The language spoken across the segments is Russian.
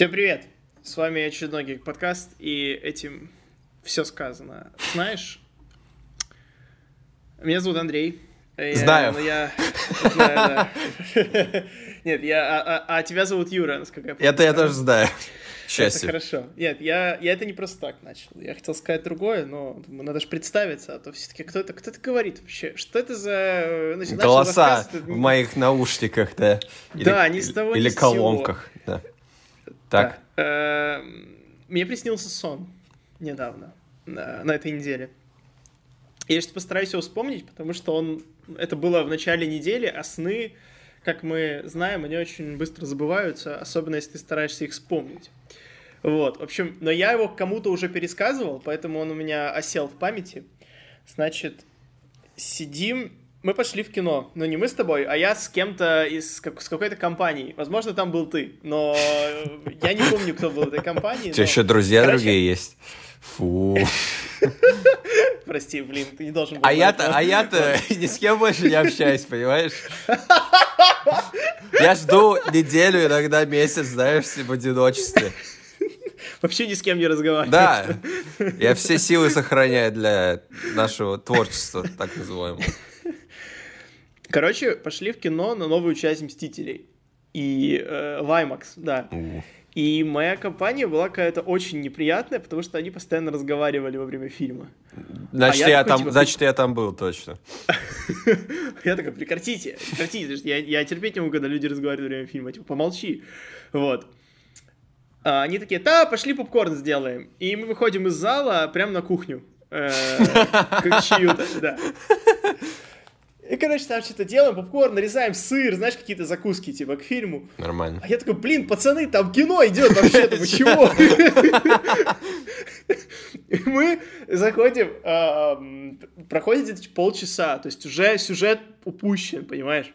Всем привет! С вами очередной Гик подкаст, и этим все сказано. Знаешь, меня зовут Андрей. Я- Знаю. я знаю, да. Нет, я, а, а- а тебя зовут Юра, насколько я помню. Это я тоже знаю. К Это хорошо. Нет, я, я это не просто так начал. Я хотел сказать другое, но думаю, надо же представиться, а то все-таки кто это, кто это говорит вообще? Что это за... э, значит, начал Голоса рассказывать, в моих наушниках, да. Да, ни с того, Или колонках, да. Так. Эм, Мне приснился сон недавно, на, на этой неделе. Я сейчас постараюсь его вспомнить, потому что он... Это было в начале недели, а сны, как мы знаем, они очень быстро забываются, особенно если ты стараешься их вспомнить. Вот, в общем, но я его кому-то уже пересказывал, поэтому он у меня осел в памяти. Значит, сидим, мы пошли в кино, но не мы с тобой, а я с кем-то из как- с какой-то компанией. Возможно, там был ты, но э, я не помню, кто был в этой компании. у тебя еще друзья другие есть. Фу. Прости, блин, ты не должен был А я-то, а я-то ни с кем больше не общаюсь, понимаешь? Я жду неделю, иногда месяц, знаешь, в одиночестве. Вообще ни с кем не разговариваю. Да, я все силы сохраняю для нашего творчества, так называемого. Короче, пошли в кино на новую часть «Мстителей». И э, в IMAX, да. И моя компания была какая-то очень неприятная, потому что они постоянно разговаривали во время фильма. Значит, А я я такой, там, типа, значит, я там был точно. Я такой, прекратите, прекратите, я, терпеть не могу, когда люди разговаривают во время фильма, типа, помолчи. Вот. А они такие, да, пошли попкорн сделаем. И мы выходим из зала прямо на кухню. Э, Как чью-то, да. И, короче, там что-то делаем, попкорн, нарезаем сыр, знаешь, какие-то закуски, типа, к фильму. Нормально. А я такой, блин, пацаны, там кино идет вообще-то, вы чего? И мы заходим, а, проходит где-то полчаса, то есть уже сюжет упущен, понимаешь?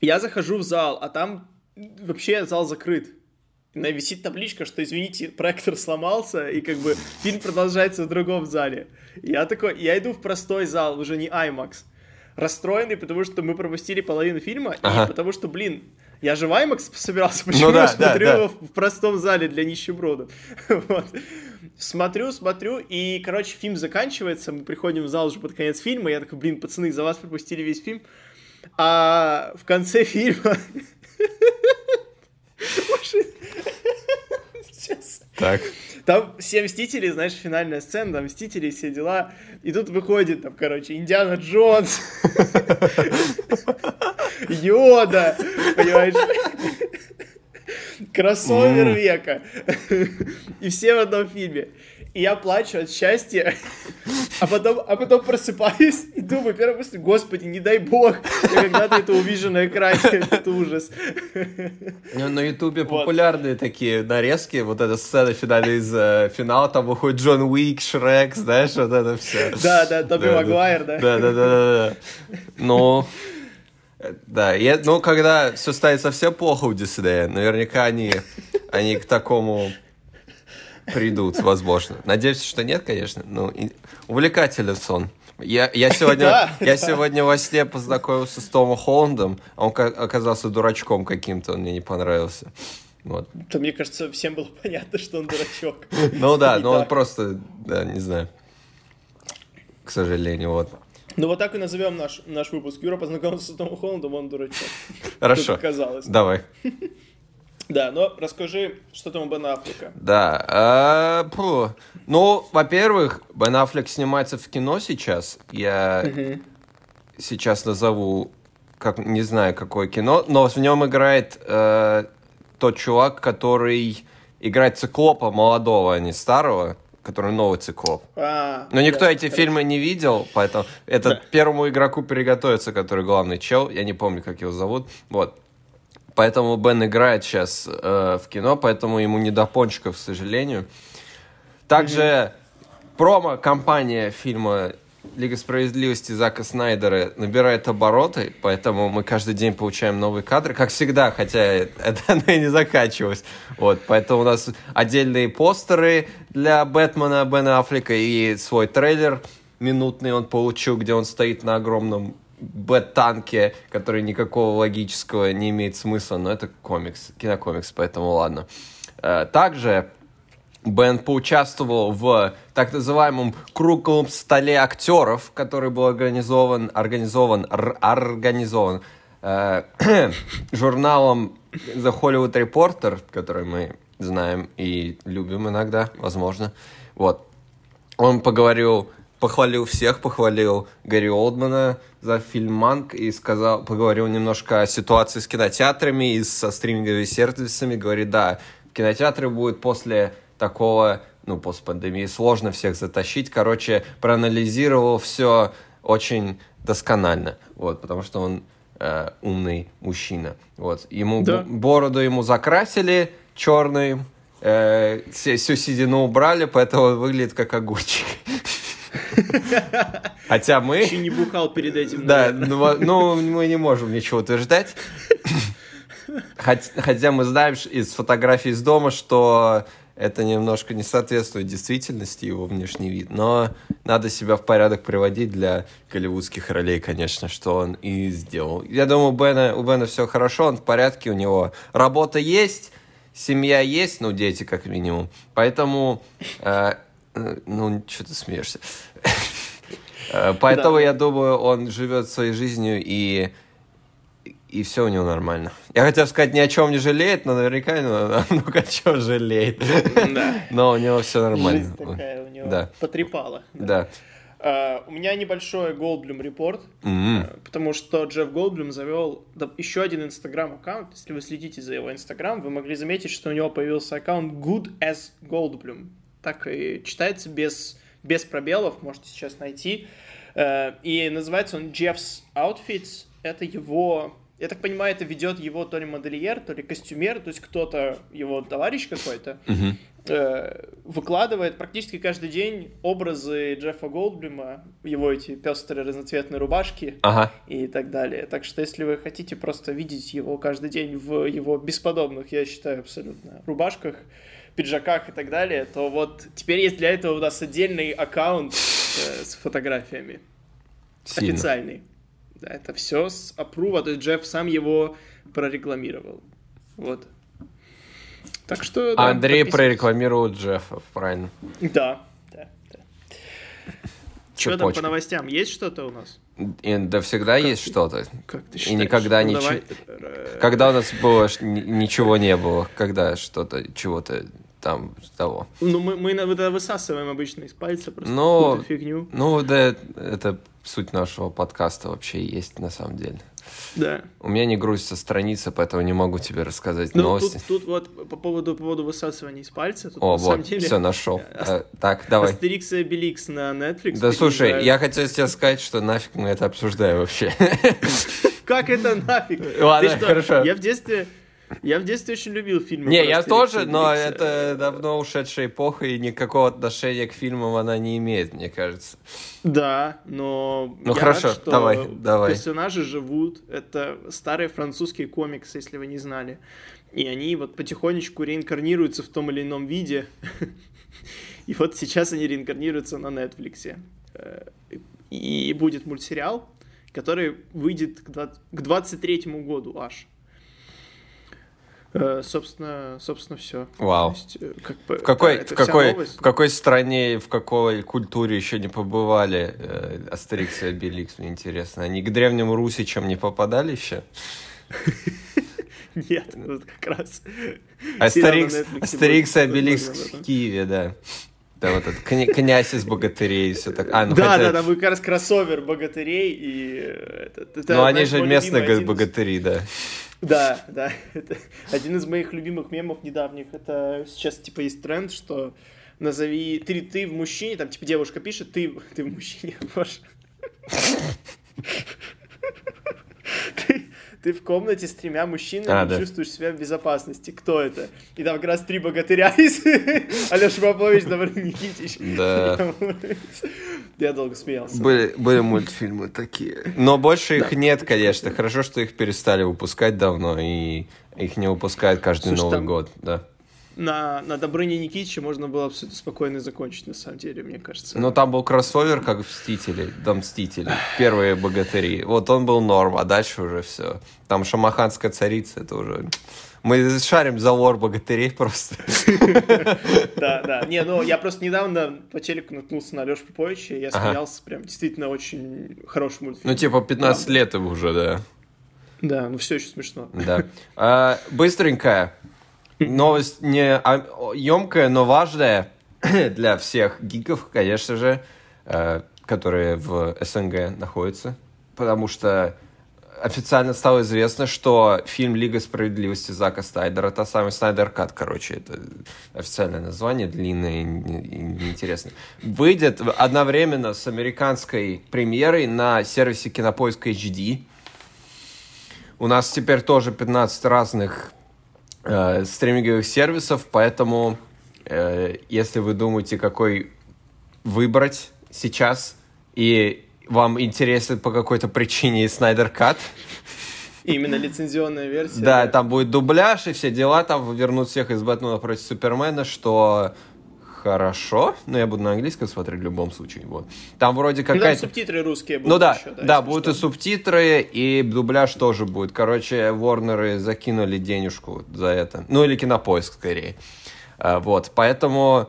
Я захожу в зал, а там вообще зал закрыт. Висит табличка, что, извините, проектор сломался, и как бы фильм продолжается в другом зале. Я такой, я иду в простой зал, уже не IMAX. Расстроенный, потому что мы пропустили половину фильма, Ага. и потому что, блин, я же в IMAX собирался, почему да, я да, смотрю да. его в простом зале для нищебродов? Вот. Смотрю, смотрю, и, короче, фильм заканчивается, мы приходим в зал уже под конец фильма, я такой, блин, пацаны, за вас пропустили весь фильм. А в конце фильма... Так. Там все Мстители, знаешь, финальная сцена, там Мстители, все дела. И тут выходит, там, короче, Индиана Джонс, Йода, понимаешь? Кроссовер века. И все в одном фильме. И я плачу от счастья, а потом, а потом просыпаюсь и думаю, первая мысль, господи, не дай бог, я когда-то это увижу на экране, это ужас. Ну, на Ютубе Вот. популярные такие нарезки, вот эта сцена финальная из э, финала, там выходит Джон Уик, Шрек, знаешь, вот это все. Да, да, Тоби Магуайр, да. Да, да, да, да, да. Ну, э, да, я, ну, когда все станет совсем плохо у Диснея, наверняка они, они к такому придут, возможно. Надеюсь, что нет, конечно. Ну, увлекателен сон. Я, я, сегодня, Да, я да. сегодня во сне познакомился с Томом Холландом, а он ка- оказался дурачком каким-то, он мне не понравился. Вот. То мне кажется, всем было понятно, что он дурачок. Ну да, но он просто, да, не знаю. К сожалению, вот. Ну вот так и назовем наш, наш выпуск. Юра познакомился с Томом Холландом, он дурачок. Хорошо. Как оказалось. Давай. Да, но расскажи, что там у Бена Аффлека. Да. а. Ну, во-первых, Бен Аффлек снимается в кино сейчас. Я сейчас назову, как не знаю, какое кино, но в нем играет э, тот чувак, который играет циклопа молодого, а не старого, который новый циклоп. А, Но никто ясно, эти хорошо. фильмы не видел, поэтому это Да. первому игроку переготовиться, который главный чел. Я не помню, как его зовут. Вот. Поэтому Бен играет сейчас э, в кино, поэтому ему не до пончиков, к сожалению. Также промо-компания фильма Лига справедливости Зака Снайдера набирает обороты, поэтому мы каждый день получаем новые кадры, как всегда, хотя это оно и не заканчивалось. Вот, поэтому у нас отдельные постеры для Бэтмена Бена Аффлека и свой трейлер минутный он получил, где он стоит на огромном Б-танке, который никакого логического не имеет смысла, но это комикс, кинокомикс, поэтому ладно. Э, Также Бен поучаствовал в так называемом круглом столе актеров, который был организован, организован, организован э, журналом The Hollywood Reporter, который мы знаем и любим иногда, возможно. Вот. Он поговорил, похвалил всех, похвалил Гарри Олдмана за фильм «Манк» и сказал, поговорил немножко о ситуации с кинотеатрами и со стриминговыми сервисами. Говорит, да, кинотеатры будут после такого, ну, после пандемии сложно всех затащить. Короче, проанализировал все очень досконально, вот, потому что он э, умный мужчина. Вот. Ему Да. бороду ему закрасили черный, э, все- всю седину убрали, поэтому он выглядит как огурчик. Хотя мы... Еще не бухал перед этим. Да, ну, ну, мы не можем ничего утверждать. Хот- Хотя мы знаем из фотографий из дома, что это немножко не соответствует действительности, его внешний вид. Но надо себя в порядок приводить для голливудских ролей, конечно, что он и сделал. Я думаю, у Бена, у Бена все хорошо, он в порядке, у него работа есть, семья есть, ну, дети как минимум. Поэтому, э, ну, что ты смеешься? Э, Поэтому Да. я думаю, он живет своей жизнью и и все у него нормально. Я хотел сказать, ни о чем не жалеет, но наверняка ну, много о чем жалеет. Да. Но у него все нормально. Жизнь такая у него Да. потрепала. Да. А, у меня небольшой Голдблюм репорт, э, потому что Джефф Голдблюм завел еще один инстаграм-аккаунт. Если вы следите за его инстаграм, вы могли заметить, что у него появился аккаунт Good as Goldblum. Так и читается без, без пробелов, можете сейчас найти. Э, И называется он Jeff's Outfits. Это его... Я так понимаю, это ведет его то ли модельер, то ли костюмер, то есть кто-то, его товарищ какой-то, Мгм. Э, выкладывает практически каждый день образы Джеффа Голдблюма, его эти пестрые разноцветные рубашки Ага. и так далее. Так что если вы хотите просто видеть его каждый день в его бесподобных, я считаю, абсолютно рубашках, пиджаках и так далее, то вот теперь есть для этого у нас отдельный аккаунт э, с фотографиями. Сильно. Официальный. Да, это все с апрува, то есть Джефф сам его прорекламировал. Вот. Так что... да, Андрей прорекламировал Джеффа, правильно. Да, да, да. Что там по новостям? Есть что-то у нас? И, да всегда есть что-то. Как ты И считаешь? никогда Ну, ничего- Когда у нас было, ничего не было, когда что-то, чего-то там того. Ну, мы, мы это высасываем обычно из пальца просто Ну, какую-то фигню. Ну, да, это суть нашего подкаста вообще есть на самом деле. Да. У меня не грузится страница, поэтому не могу тебе рассказать Ну, новости. тут, тут вот по поводу, по поводу высасывания из пальца, тут О, на самом вот, деле все, нашел. Ас- Э, Так, давай. Астерикс и Обеликс на Netflix. Да слушай, я хотел тебе сказать, что нафиг мы это обсуждаем вообще. Как это нафиг? Ладно, хорошо. Я в детстве... Я в детстве очень любил фильмы. Не, я тоже, но это давно ушедшая эпоха, и никакого отношения к фильмам она не имеет, мне кажется. Да, но Ну, хорошо, рад, что давай, давай. персонажи живут. Это старые французские комиксы, если вы не знали. И они вот потихонечку реинкарнируются в том или ином виде. И вот сейчас они реинкарнируются на Netflix. Э, И будет мультсериал, который выйдет к 23 году аж. Э, Собственно, собственно, все. Вау. В какой, в, какой, в какой стране, в какой культуре еще не побывали э, Астерикс и Обеликс, мне интересно. Они к древним русичам не попадали еще? Нет, вот как раз. Астерикс, Астерикс и Обеликс в Киеве, да. Да, вот этот кня- князь из богатырей и все так. А, ну да, хотя- да, там как раз кроссовер богатырей и... э, это- это, Ну, они же местные один богатыри, да. Да, да. Это один из моих любимых мемов недавних. Это сейчас, типа, есть тренд, что назови... Ты, ты в мужчине, там, типа, девушка пишет, ты, ты в мужчине, боже. Ты, ты в комнате с тремя мужчинами А, да. чувствуешь себя в безопасности. Кто это? И там как раз три богатыря из Алеша Попович, Давид Никитич. Да. Я долго смеялся. Были, были мультфильмы такие. Но больше их нет, конечно. Хорошо, что их перестали выпускать давно, и их не выпускают каждый Слушай, Новый там- год, да. На, на Добрыне Никитиче можно было абсолютно спокойно закончить, на самом деле, мне кажется. Ну, там был кроссовер, как в Мстители, да, Мстители, первые богатыри. Вот он был норм, а дальше уже все. Там шамаханская царица, это уже... Мы шарим за лор богатырей просто. Да, да. Не, ну я просто недавно по телеку наткнулся на Алешу Поповича, и я смеялся, прям действительно очень хороший мультфильм. Ну, типа 15 лет уже, да. Да, ну все еще смешно. Да. А, быстренькая. Новость не емкая, но важная для всех гиков, конечно же, э, которые в СНГ находятся. Потому что официально стало известно, что фильм «Лига справедливости» Зака Снайдера, та самая Снайдер Кат, короче, это официальное название, длинное и не- и неинтересное, выйдет одновременно с американской премьерой на сервисе Кинопоиск HD. У нас теперь тоже 15 разных э, стриминговых сервисов, поэтому э, если вы думаете, какой выбрать сейчас, и вам интересен по какой-то причине Снайдер Кат, Именно лицензионная версия. да, там будет дубляж и все дела, там вернут всех из Бэтмена против Супермена, что хорошо, но я буду на английском смотреть в любом случае, вот. Там вроде Ну, какая-то... субтитры русские будут Ну да, еще, да, если будут что. и субтитры, и дубляж тоже будет. Короче, Ворнеры закинули денежку за это. Ну, или кинопоиск, скорее. А, Вот, поэтому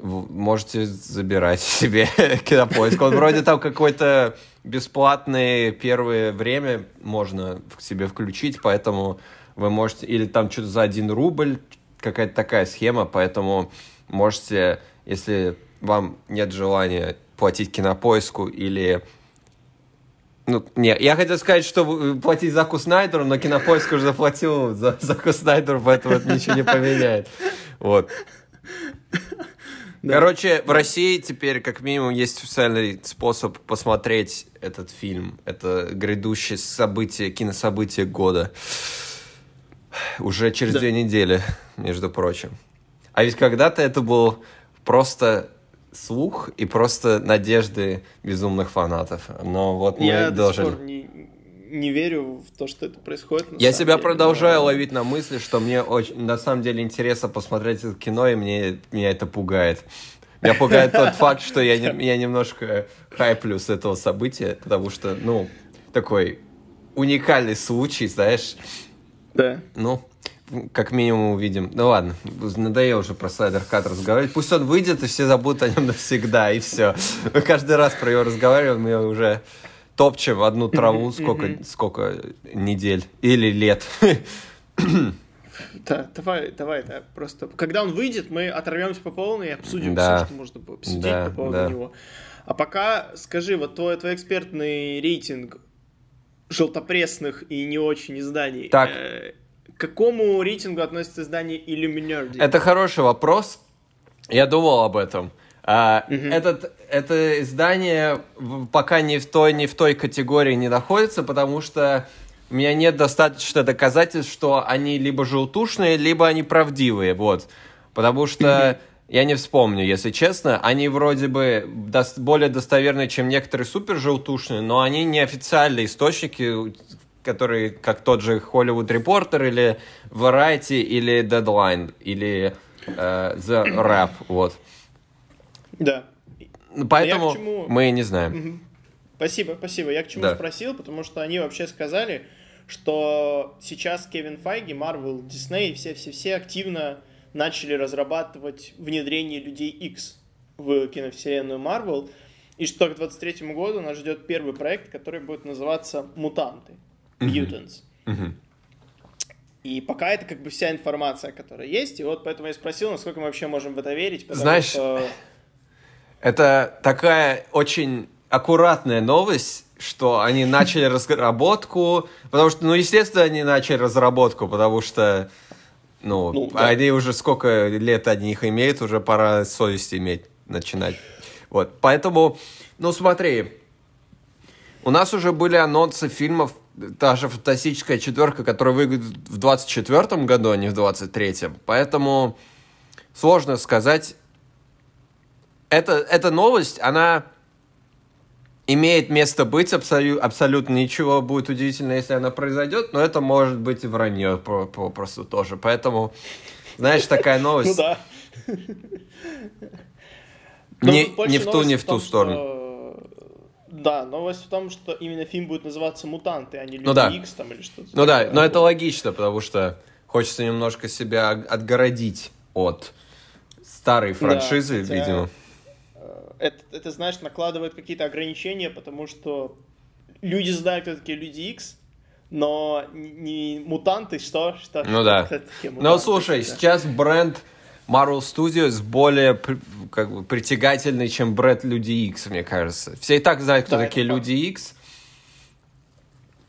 можете забирать себе кинопоиск. Он вроде там какой-то бесплатный первое время можно себе включить, поэтому вы можете... Или там что-то за один рубль, какая-то такая схема, поэтому можете, если вам нет желания платить кинопоиску или ну, не, я хотел сказать, что вы- платить Заку Снайдеру, но Кинопоиск уже заплатил за Заку Снайдеру, поэтому это ничего не поменяет. Вот. Короче, в России теперь как минимум есть официальный способ посмотреть этот фильм. Это грядущее событие, кинособытие года. Уже через Да. две недели, между прочим. А ведь когда-то это был просто слух и просто надежды безумных фанатов. Но вот мы Я до дожили. пор не, не верю в то, что это происходит. Я себя деле. продолжаю Но- ловить на мысли, что мне очень, на самом деле интересно посмотреть это кино, и мне, меня это пугает. Меня пугает тот факт, что я, я немножко хайплю с этого события, потому что, ну, такой уникальный случай, знаешь, Да. ну, как минимум увидим. Ну ладно, надоело уже про Слайдер Кат разговаривать. Пусть он выйдет, и все забудут о нем навсегда, и все. Мы каждый раз про него разговариваем, мы уже топчем одну траву сколько, сколько недель или лет. Да, давай, давай, да, просто. Когда он выйдет, мы оторвемся по полной и обсудим Да. все, что можно было обсудить Да, по поводу да. него. А пока скажи, вот твой, твой экспертный рейтинг желтопрессных и не очень изданий. Так. э, к какому рейтингу относится издание Illuminati? Это хороший вопрос. Я думал об этом. А, этот, это издание пока ни в той, ни в той категории не находится, потому что у меня нет достаточно доказательств, что они либо желтушные, либо они правдивые. Вот. Потому что я не вспомню, если честно. Они вроде бы дос- более достоверные, чем некоторые супер желтушные, но они не официальные источники, которые, как тот же Hollywood Reporter или Variety или Deadline или э, The Rap, вот. Да. Поэтому к чему- мы не знаем. Мгм. Спасибо, спасибо. Я к чему Да. спросил, потому что они вообще сказали, что сейчас Кевин Файги, Марвел, Дисней, все-все-все активно начали разрабатывать внедрение людей X в киновселенную Марвел, и что к 23 году нас ждет первый проект, который будет называться «Мутанты». Mutants. Мгм. И пока это как бы вся информация, которая есть, и вот поэтому я спросил, насколько мы вообще можем в это верить, Знаешь, что... Это такая очень аккуратная новость, что они начали разработку, потому что, ну, естественно, они начали разработку, потому что, ну, Ну, да. они уже сколько лет они их имеют, уже пора совесть иметь, начинать. Вот, поэтому, ну, смотри, у нас уже были анонсы фильмов, та же «Фантастическая четверка», которая выйдет в 24 году, а не в 23-м, поэтому сложно сказать, это, эта новость, она имеет место быть, абсолю- абсолютно ничего будет удивительно, если она произойдет, но это может быть и вранье по- попросту тоже. Поэтому Знаешь, такая новость. Ну да. Не, в ту, не в ту сторону. Да, новость в том, что именно фильм будет называться «Мутанты», а не «Люди Ну да. Икс» там или что-то. Ну да, но это логично, потому что хочется немножко себя отгородить от старой франшизы, хотя- видимо. это, это, знаешь, накладывает какие-то ограничения, потому что люди знают, кто такие Люди Икс, но не, мутанты, что? что Ну да. Ну слушай, да. сейчас бренд Marvel Studios более как бы, притягательный, чем бренд Люди Икс, мне кажется. Все и так знают, кто Да, такие. Люди Икс.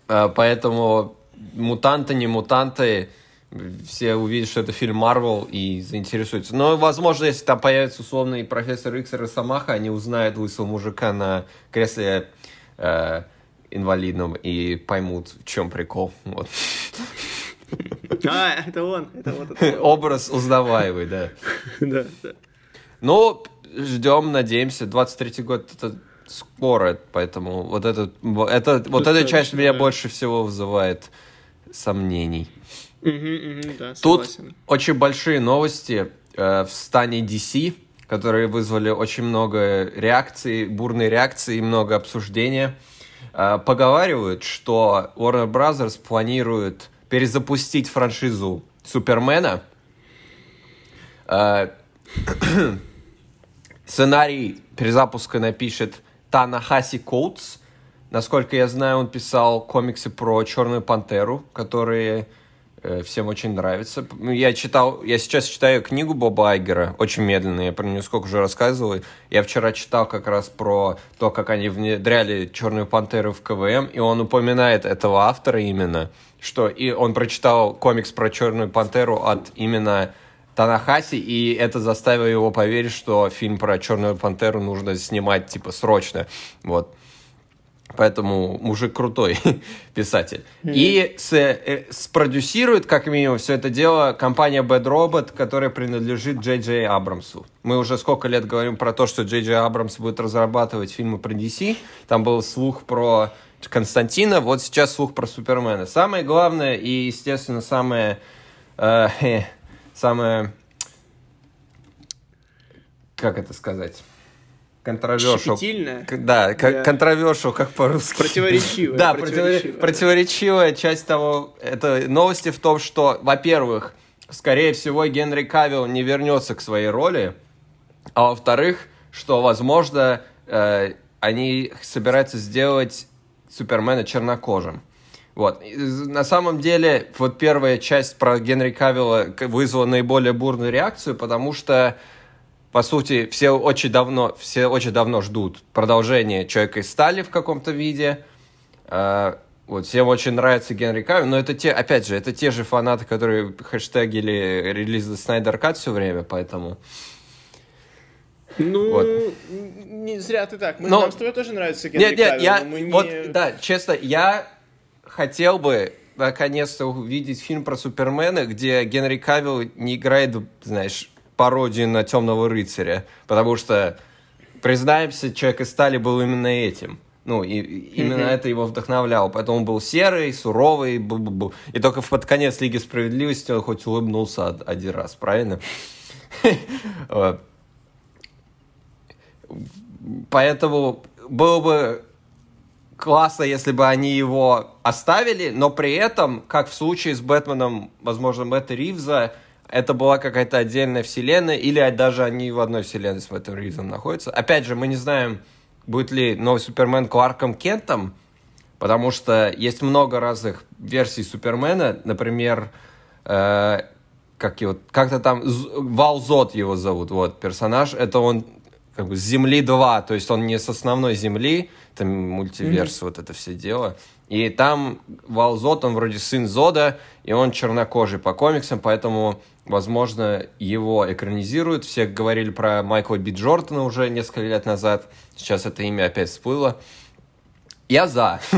А, Поэтому мутанты, не мутанты, все увидят, что это фильм Марвел и заинтересуются. Но, возможно, если там появится условный профессор Икс и Росомаха, они узнают лысого мужика на кресле э, инвалидном и поймут, в чем прикол. Вот. А, это он, это вот это. Образ узнаваемый, да. Да, да. Ну, ждем, надеемся. 23-й год это скоро, поэтому вот, этот, это, вот эта часть меня да. больше всего вызывает сомнений. Мгм, мгм, да, Тут согласен. очень большие новости э, в стане DC, которые вызвали очень много реакций, бурной реакции и много обсуждения. Э, поговаривают, что Warner Brothers планирует перезапустить франшизу Супермена. Э, Сценарий перезапуска напишет Танахаси Коутс. Насколько я знаю, он писал комиксы про Черную Пантеру, которые всем очень нравятся. Ну, Я читал, я сейчас читаю книгу Боба Айгера, очень медленно, я про нее сколько уже рассказывал. Я вчера читал как раз про то, как они внедряли Черную Пантеру в КВМ, и он упоминает этого автора именно, что и он прочитал комикс про Черную Пантеру от именно Танахаси, и это заставило его поверить, что фильм про Черную Пантеру нужно снимать, типа, срочно. Вот. Поэтому мужик крутой писатель. И с, э, спродюсирует, как минимум, все это дело компания Bad Robot, которая принадлежит Джей Джей Абрамсу. Мы уже сколько лет говорим про то, что Джей Джей Абрамс будет разрабатывать фильмы про DC. Там был слух про Константина, вот сейчас слух про Супермена. Самое главное и, естественно, самое... э, э, самое... Как это сказать? Контровершил. Да, Да. контровершил, как по-русски. Противоречивая, Да, противоречивая. противоречивая. часть того, это новости в том, что, во-первых, скорее всего, Генри Кавилл не вернется к своей роли, а во-вторых, что, возможно, э, они собираются сделать Супермена чернокожим. Вот. И На самом деле, вот первая часть про Генри Кавилла вызвала наиболее бурную реакцию, потому что по сути, все очень давно, все очень давно ждут продолжения Человека из стали в каком-то виде. Э, Вот, всем очень нравится Генри Кавилл, но это те, опять же, это те же фанаты, которые хэштегили релиз Snyder Cut все время, поэтому... Ну, Вот. не зря ты так. Мы, Но- Нам с тобой тоже нравится Генри Нет, нет, Кавилл, я, мы не- вот, да, честно, я хотел бы наконец-то увидеть фильм про Супермена, где Генри Кавилл не играет, знаешь, пародию на Темного рыцаря, потому что, признаемся, Человек из стали был именно этим. Ну, и, и именно это его вдохновляло. Поэтому он был серый, суровый, бу-бу-бу. И только в под конец Лиги Справедливости он хоть улыбнулся од- один раз, правильно? Поэтому было бы классно, если бы они его оставили, но при этом, как в случае с Бэтменом, возможно, Мэтта Ривза, это была какая-то отдельная вселенная, или даже они в одной вселенной с Мэттом Ривзом находятся. Опять же, мы не знаем, будет ли новый Супермен Кларком Кентом, потому что есть много разных версий Супермена, например, э, как его, как-то там, Валзот его зовут, вот, персонаж, это он как бы с Земли 2, то есть он не с основной Земли, там мультиверс, вот это все дело. И там Валзот, он вроде сын Зода, и он чернокожий по комиксам, поэтому, возможно, его экранизируют. Все говорили про Майкла Би Джордана уже несколько лет назад, сейчас это имя опять всплыло. Я за.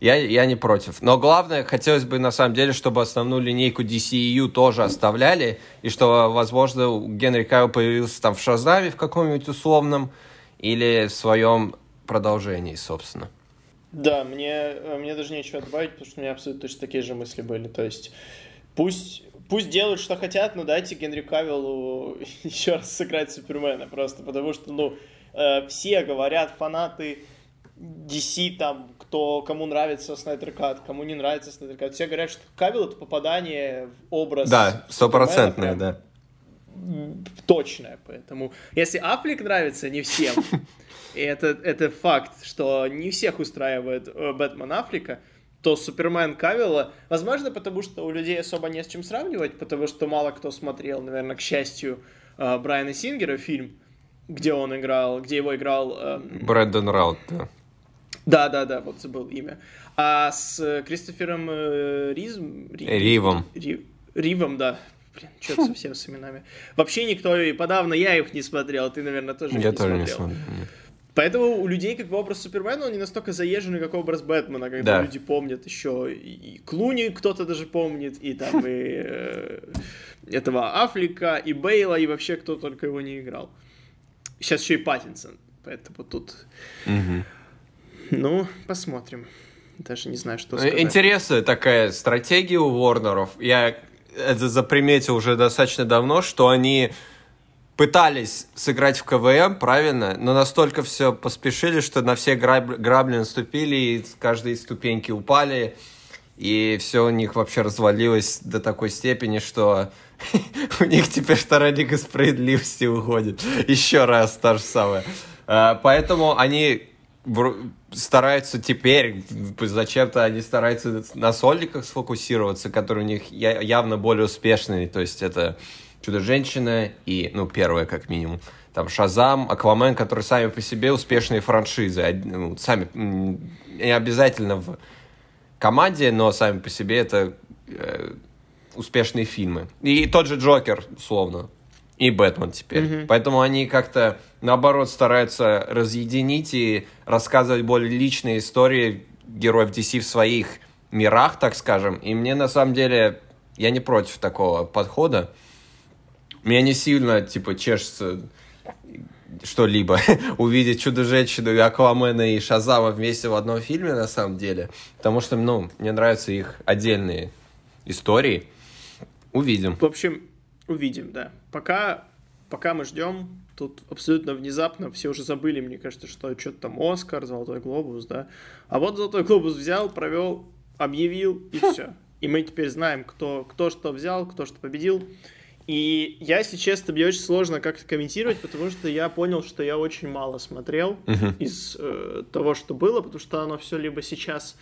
Я, я не против. Но главное, хотелось бы на самом деле, чтобы основную линейку DCEU тоже оставляли, и что, возможно, Генри Кавилл появился там в Шазаме в каком-нибудь условном, или в своем продолжении, собственно. Да, мне, э, мне даже нечего добавить, потому что у меня абсолютно точно такие же мысли были. То есть пусть, пусть делают, что хотят, но дайте Генри Кавиллу еще раз сыграть Супермена просто, потому что, ну, э, все говорят, фанаты DC, там, кто, кому нравится Снайдер Кат, кому не нравится Снайдер Кат, все говорят, что Кавилл это попадание в образ Да, стопроцентное, да. Точное, поэтому если Аффлек нравится не всем, и это, это факт, что не всех устраивает э, Бэтмен Аффлека, то Супермен Кавилла, возможно, потому что у людей особо не с чем сравнивать, потому что мало кто смотрел, наверное, к счастью, э, Брайана Сингера фильм, где он играл, где его играл... э, Брэндон Раут, да. Да, да, да, вот забыл имя. А с Кристофером э, Ризм... Ри- Ривом. Ри- Ривом, да. Блин, что-то совсем с именами. Вообще никто, и подавно я их не смотрел, ты, наверное, тоже Я не тоже не смотрел. смотрю. нет. Поэтому у людей как бы образ Супермена, он не настолько заезженный, как образ Бэтмена, когда Да. люди помнят еще и Клуни, кто-то даже помнит, и там и э, этого Афлика, и Бейла, и вообще кто только его не играл. Сейчас еще и Паттинсон, поэтому тут, ну, посмотрим. Даже не знаю, что сказать. Интересная такая стратегия у Ворнеров. Я это заприметил уже достаточно давно, что они пытались сыграть в КВМ, правильно, но настолько все поспешили, что на все граб- грабли наступили, и с каждой ступеньки упали, и все у них вообще развалилось до такой степени, что у них теперь вторая Лига Справедливости уходит. Еще раз то же самое. А, Поэтому они стараются теперь, зачем-то они стараются на сольниках сфокусироваться, которые у них явно более успешные. То есть это Чудо-женщина и, ну, первая как минимум. Там Шазам, Аквамен, которые сами по себе успешные франшизы. Ну, сами, не обязательно в команде, но сами по себе это э, успешные фильмы. И тот же Джокер, условно. И Бэтмен теперь. Поэтому они как-то, наоборот, стараются разъединить и рассказывать более личные истории героев DC в своих мирах, так скажем. И мне, на самом деле, я не против такого подхода. Меня не сильно, типа, чешется что-либо увидеть Чудо-женщину и Аквамена и Шазама вместе в одном фильме, на самом деле. Потому что, ну, мне нравятся их отдельные истории. Увидим. В общем, увидим, да. Пока, пока мы ждем, тут абсолютно внезапно все уже забыли, мне кажется, что что-то там Оскар, Золотой Глобус, да. А вот Золотой Глобус взял, провел, объявил, и все. И мы теперь знаем, кто, кто что взял, кто что победил. И я, если честно, мне очень сложно как-то комментировать, потому что я понял, что я очень мало смотрел из э, того, что было, потому что оно все либо сейчас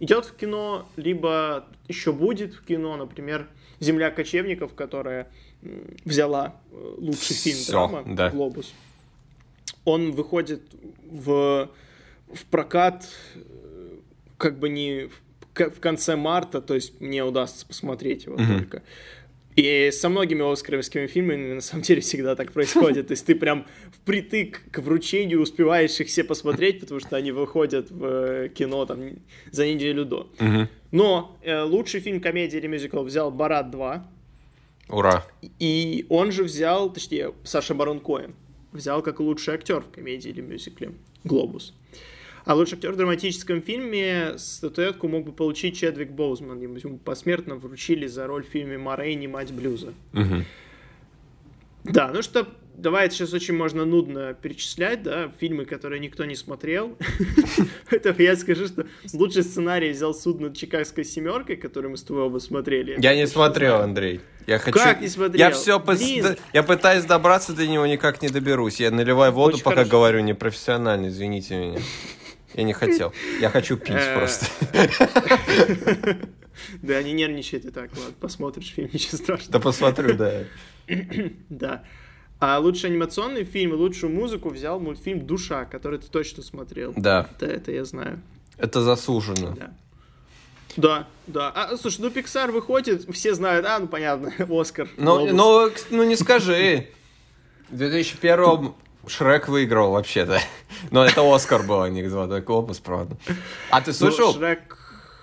идет в кино, либо еще будет в кино, например, «Земля кочевников», которая взяла э, лучший фильм драма да. «Глобус». Он выходит в, в прокат э, как бы не в, конце марта, то есть мне удастся посмотреть его Мгм. только. И со многими оскаровскими фильмами на самом деле всегда так происходит. То есть ты прям впритык к вручению успеваешь их все посмотреть, потому что они выходят в э, кино там за неделю до. Мгм. Но э, лучший фильм комедии или мюзикл взял «Барат 2», Ура. и он же взял, точнее, Саша Барон Коэн, взял как лучший актер в комедии или мюзикле «Глобус». А лучший актер в драматическом фильме статуэтку мог бы получить Чедвик Боузман. Ему посмертно вручили за роль в фильме «Морейни. Мать блюза». Мгм. Да, ну что, давай это сейчас очень можно нудно перечислять, да, фильмы, которые никто не смотрел. Это я скажу, что лучший сценарий взял суд над Чикагской семеркой, который мы с тобой оба смотрели. Я не смотрел, Андрей. Я хочу... Как не смотрел? Я все... Я пытаюсь добраться до него, никак не доберусь. Я наливаю воду, пока говорю непрофессионально, извините меня. Я не хотел. Я хочу пить Э, просто. Да, не нервничай ты так, ладно, посмотришь фильм, ничего Да страшного. посмотрю, да. Да. А лучший анимационный фильм и лучшую музыку взял мультфильм «Душа», который ты точно смотрел. Да, Да, это я знаю. это заслуженно. Да. Да, да. А, слушай, ну Pixar выходит, все знают, а, ну понятно, Оскар. Ну, Глобус. ну, ну не скажи. В 2001 Шрек выиграл вообще-то. Но это Оскар был, а не Золотой глобус, правда. А ты Ну, слышал? Шрек,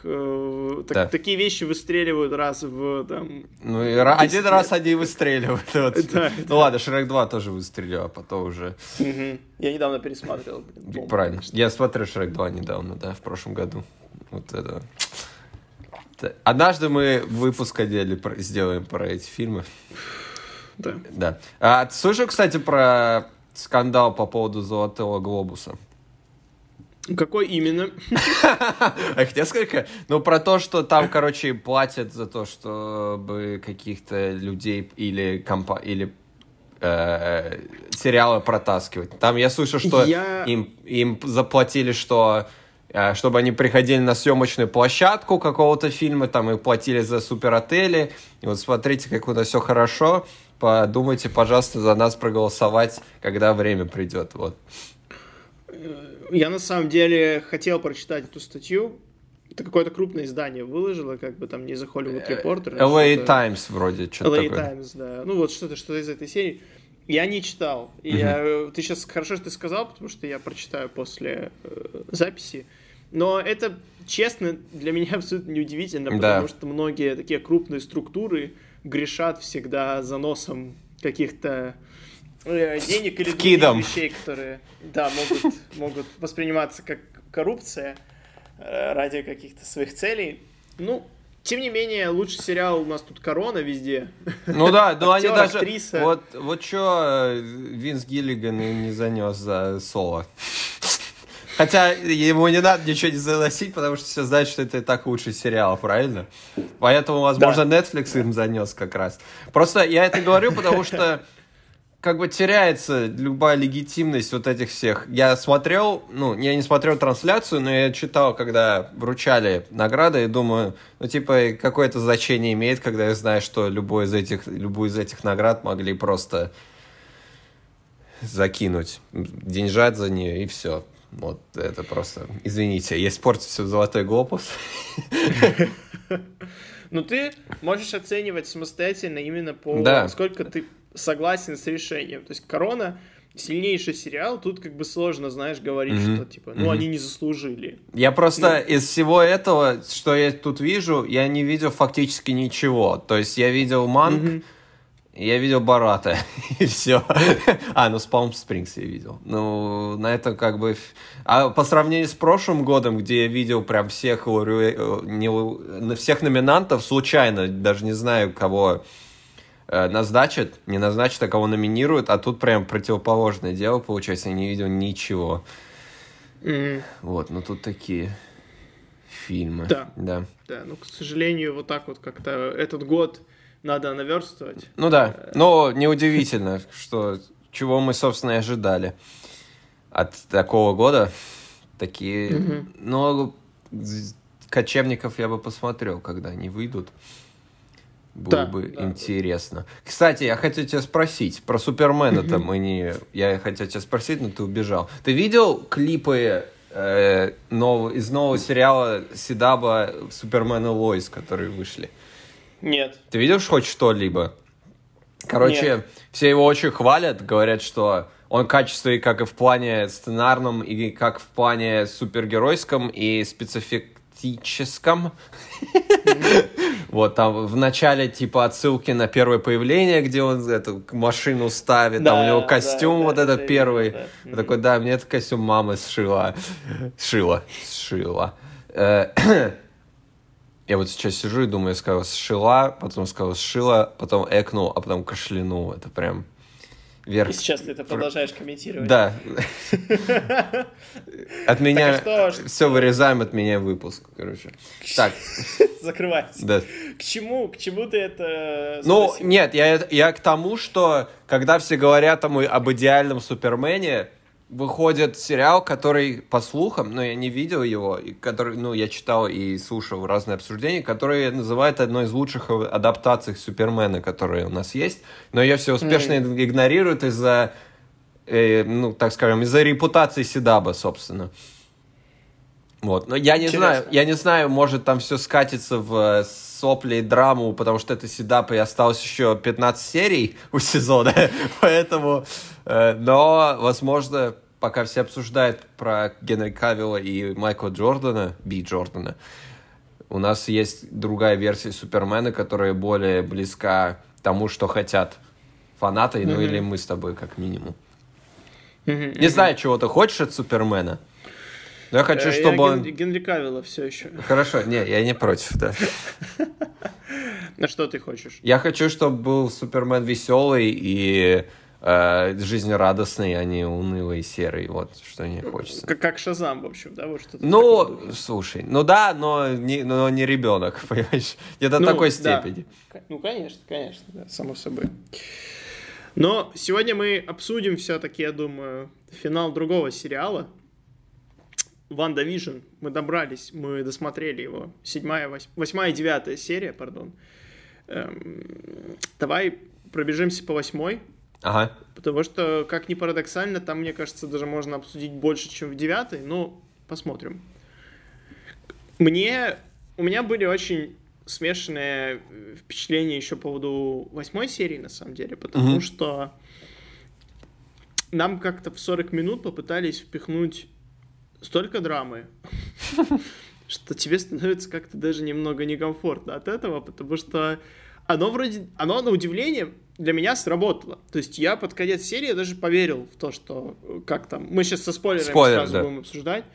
э, так- Да. такие вещи выстреливают раз в там. Ну, и ра- один раз они выстреливают. вот. Да, Ну ладно, Шрек 2 тоже выстрелил, а потом уже... мгм. Я недавно пересматривал. блин, Правильно. конечно. Я смотрю Шрек 2 недавно, да, в прошлом году. Вот это... Однажды мы выпуск отдельный про- сделаем про эти фильмы. Да. Да. А слышал, кстати, про скандал по поводу Золотого Глобуса? Какой именно? Эх, несколько. Ну, про то, что там, короче, платят за то, чтобы каких-то людей или компа... или э, сериалы протаскивать. Там я слышал, что Я- им, им заплатили, что э, чтобы они приходили на съемочную площадку какого-то фильма, там и платили за суперотели. И вот смотрите, как у нас все хорошо. Подумайте, пожалуйста, за нас проголосовать, когда время придет. Вот. Я на самом деле хотел прочитать эту статью. Это какое-то крупное издание выложило, как бы там не The Hollywood Reporter. а LA что-то- Times вроде, что-то LA такое. Times, да. Ну вот что-то, что из этой серии. Я не читал. Я, ты сейчас хорошо, что ты сказал, потому что я прочитаю после э, записи. Но это, честно, для меня абсолютно неудивительно, Да. потому что многие такие крупные структуры грешат всегда заносом каких-то э, денег или других вещей, которые, да, могут, могут восприниматься как коррупция э, ради каких-то своих целей. Ну, тем не менее, лучший сериал у нас тут «Корона» везде. Ну да, ну они даже... актриса. Вот, вот что Винс Гиллиган и не занес за соло. Хотя ему не надо ничего не заносить, потому что все знают, что это и так лучший сериал, правильно? Поэтому, возможно, Netflix им занес как раз. Просто я это говорю, потому что как бы теряется любая легитимность вот этих всех. Я смотрел, ну, я не смотрел трансляцию, но я читал, когда вручали награды, и думаю, ну, типа, какое это значение имеет, когда я знаю, что любой из этих, любую из этих наград могли просто закинуть деньжат за нее, и все. Вот это просто, извините, я испортил все золотой глобус. Но ты можешь оценивать самостоятельно именно по Да. насколько ты согласен с решением. То есть «Корона» сильнейший сериал, тут как бы сложно, знаешь, говорить, Мгм. что типа, ну, Мгм. они не заслужили. Я просто Ну. из всего этого, что я тут вижу, я не видел фактически ничего. То есть я видел Манк, Мгм. я видел Барата, и все. А, ну, Спалм Спрингс я видел. Ну, на это как бы... А по сравнению с прошлым годом, где я видел прям всех, лауре- э, не всех номинантов, случайно, даже не знаю, кого назначат, не назначат, а кого номинируют, а тут прям противоположное дело, получается, я не видел ничего. Мгм. Вот, ну тут такие фильмы. Да. Да. Да, ну, к сожалению, вот так вот как-то этот год надо наверстывать. Ну да, но неудивительно, что чего мы, собственно, и ожидали от такого года. Такие, Мгм. но кочевников я бы посмотрел, когда они выйдут. Было Да, бы да. интересно. Кстати, я хотел тебя спросить про Супермена-то мы не... Я хотел тебя спросить, но ты убежал. Ты видел клипы э, нов- из нового сериала Сидаба Супермен и Лоис, которые вышли? Нет. Ты видел хоть что-либо? Короче, Нет. все его очень хвалят, говорят, что он качественный как и в плане сценарном, и как в плане супергеройском и специфическом. Вот, там в начале, типа, отсылки на первое появление, где он эту машину ставит, там у него костюм вот это этот первый. такой, да, мне этот костюм мама сшила. Сшила. Сшила. Э, Я вот сейчас сижу и думаю, я сказал сшила, потом сказал сшила, потом экнул, а потом кашлянул. Это прям вверх. И сейчас ты это продолжаешь комментировать. Да. От меня все вырезаем, от меня выпуск, короче. Так, Закрывайся. да. К чему? К чему ты это Ну, нет, я, я к тому, что когда все говорят об идеальном Супермене, выходит сериал, который, по слухам, но я не видел его, и который, ну, я читал и слушал разные обсуждения, которые называют одной из лучших адаптаций Супермена, которые у нас есть, но ее все успешно игнорируют из-за, э, ну, так скажем, из-за репутации Седаба, собственно. Вот, но я не Интересно. знаю, я не знаю, может там все скатится в э, сопли и драму, потому что это Седап и осталось еще 15 серий у сезона, поэтому, э, но, возможно, пока все обсуждают про Генри Кавилла и Майкла Джордана, Би Джордана, у нас есть другая версия Супермена, которая более близка тому, что хотят фанаты, ну Мгм. или мы с тобой, как минимум. Мгм, Не знаю, чего ты хочешь от Супермена. Но я хочу, Э, чтобы я он... Ген- Генри Кавилла все еще. Хорошо, не, я не против, да. На что ты хочешь? Я хочу, чтобы был Супермен веселый и э, жизнерадостный, а не унылый и серый. Вот что мне хочется. Как, как Шазам, в общем, да? Вот что Ну, слушай, ну да, но не, но не ребенок, понимаешь? Не до Ну, такой да. степени. К- Ну, конечно, конечно, да, само собой. Но сегодня мы обсудим все-таки, я думаю, финал другого сериала. WandaVision. Мы добрались, мы досмотрели его. Седьмая, вось- восьмая и девятая серия, пардон. Эм, давай пробежимся по восьмой, Ага. потому что, как ни парадоксально, там, мне кажется, даже можно обсудить больше, чем в девятой, но посмотрим. Мне, у меня были очень смешанные впечатления еще по поводу восьмой серии, на самом деле, потому Мгм. что нам как-то в 40 минут попытались впихнуть столько драмы, что тебе становится как-то даже немного некомфортно от этого, потому что оно вроде, оно на удивление для меня сработало. То есть я под конец серии даже поверил в то, что э, как там, мы сейчас со спойлерами Спойлер, сразу да. будем обсуждать,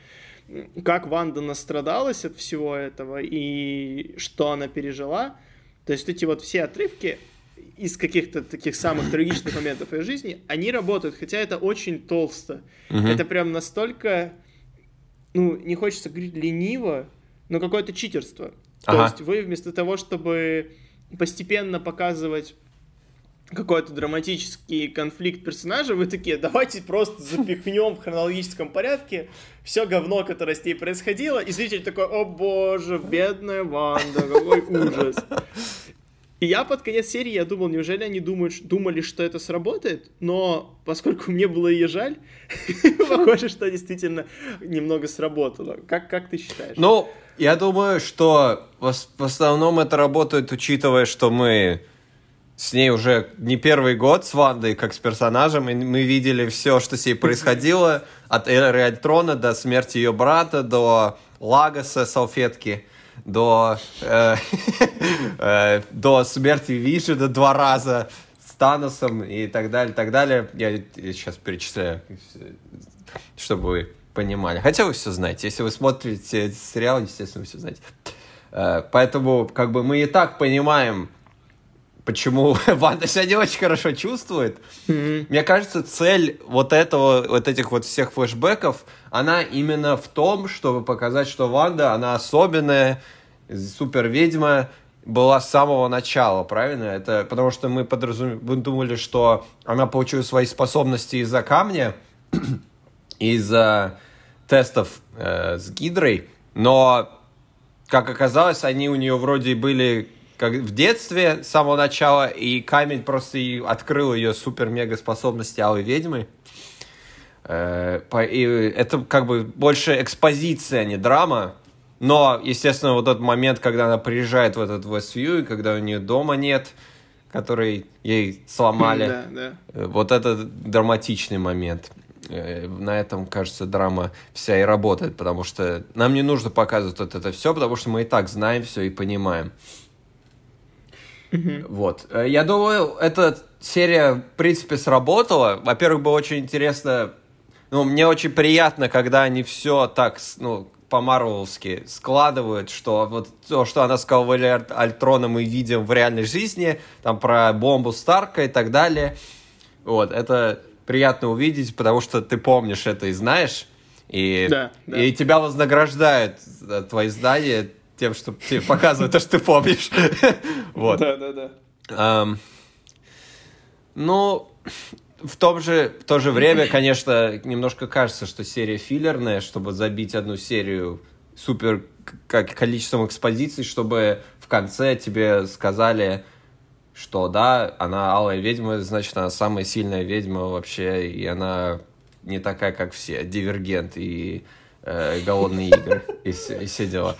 как Ванда настрадалась от всего этого и что она пережила. То есть эти вот все отрывки из каких-то таких самых трагичных моментов ее жизни, они работают, хотя это очень толсто. Мгм. Это прям настолько, ну, не хочется говорить лениво, но какое-то читерство. То Ага. есть вы вместо того, чтобы постепенно показывать какой-то драматический конфликт персонажа, вы такие, давайте просто запихнем в хронологическом порядке все говно, которое с ней происходило, и зритель такой, о боже, бедная Ванда, какой ужас. И я под конец серии, я думал, неужели они думают, думали, что это сработает, но поскольку мне было ее жаль, похоже, что действительно немного сработало. Как, как ты считаешь? Ну, я думаю, что в основном это работает, учитывая, что мы с ней уже не первый год с Вандой, как с персонажем, и мы видели все, что с ней происходило, от Эры Альтрона до смерти ее брата, до Лагоса салфетки, до, э, э, до смерти Вижена два раза с Таносом и так далее, так далее. Я сейчас перечисляю, чтобы вы понимали. Хотя вы все знаете. Если вы смотрите сериал, естественно, вы все знаете. Э, Поэтому, как бы, мы и так понимаем, почему Ванда себя не очень хорошо чувствует. Мне кажется, цель вот этого, вот этих вот всех флешбеков, она именно в том, чтобы показать, что Ванда, она особенная, супер ведьма, была с самого начала, правильно? Это потому что мы, подразум... думали, что она получила свои способности из-за камня, из-за тестов э, с Гидрой, но, как оказалось, они у нее вроде были как в детстве с самого начала, и камень просто и открыл ее супер-мега способности Алой Ведьмы. Э, и это как бы больше экспозиция, а не драма. Но, естественно, вот тот момент, когда она приезжает в этот Westview, и когда у нее дома нет, который ей сломали. Да, да. Э, Вот это драматичный момент. Э, На этом, кажется, драма вся и работает, потому что нам не нужно показывать вот это все, потому что мы и так знаем все и понимаем. Вот. Э, Я думаю, эта серия, в принципе, сработала. Во-первых, было очень интересно... Ну, мне очень приятно, когда они все так, ну, по-марвелски складывают, что вот то, что она сказала в Альтрона, мы видим в реальной жизни, там про бомбу Старка и так далее. Вот, это приятно увидеть, потому что ты помнишь это и знаешь, и, Да, да. и тебя вознаграждают твои знания тем, что тебе показывают то, что ты помнишь. Вот. Да, да, да. Ну, в том же, в то же время, конечно, немножко кажется, что серия филлерная, чтобы забить одну серию супер как количеством экспозиций, чтобы в конце тебе сказали, что да, она алая ведьма, значит, она самая сильная ведьма вообще, и она не такая, как все, дивергент и э, голодные игры и, все- и все дела.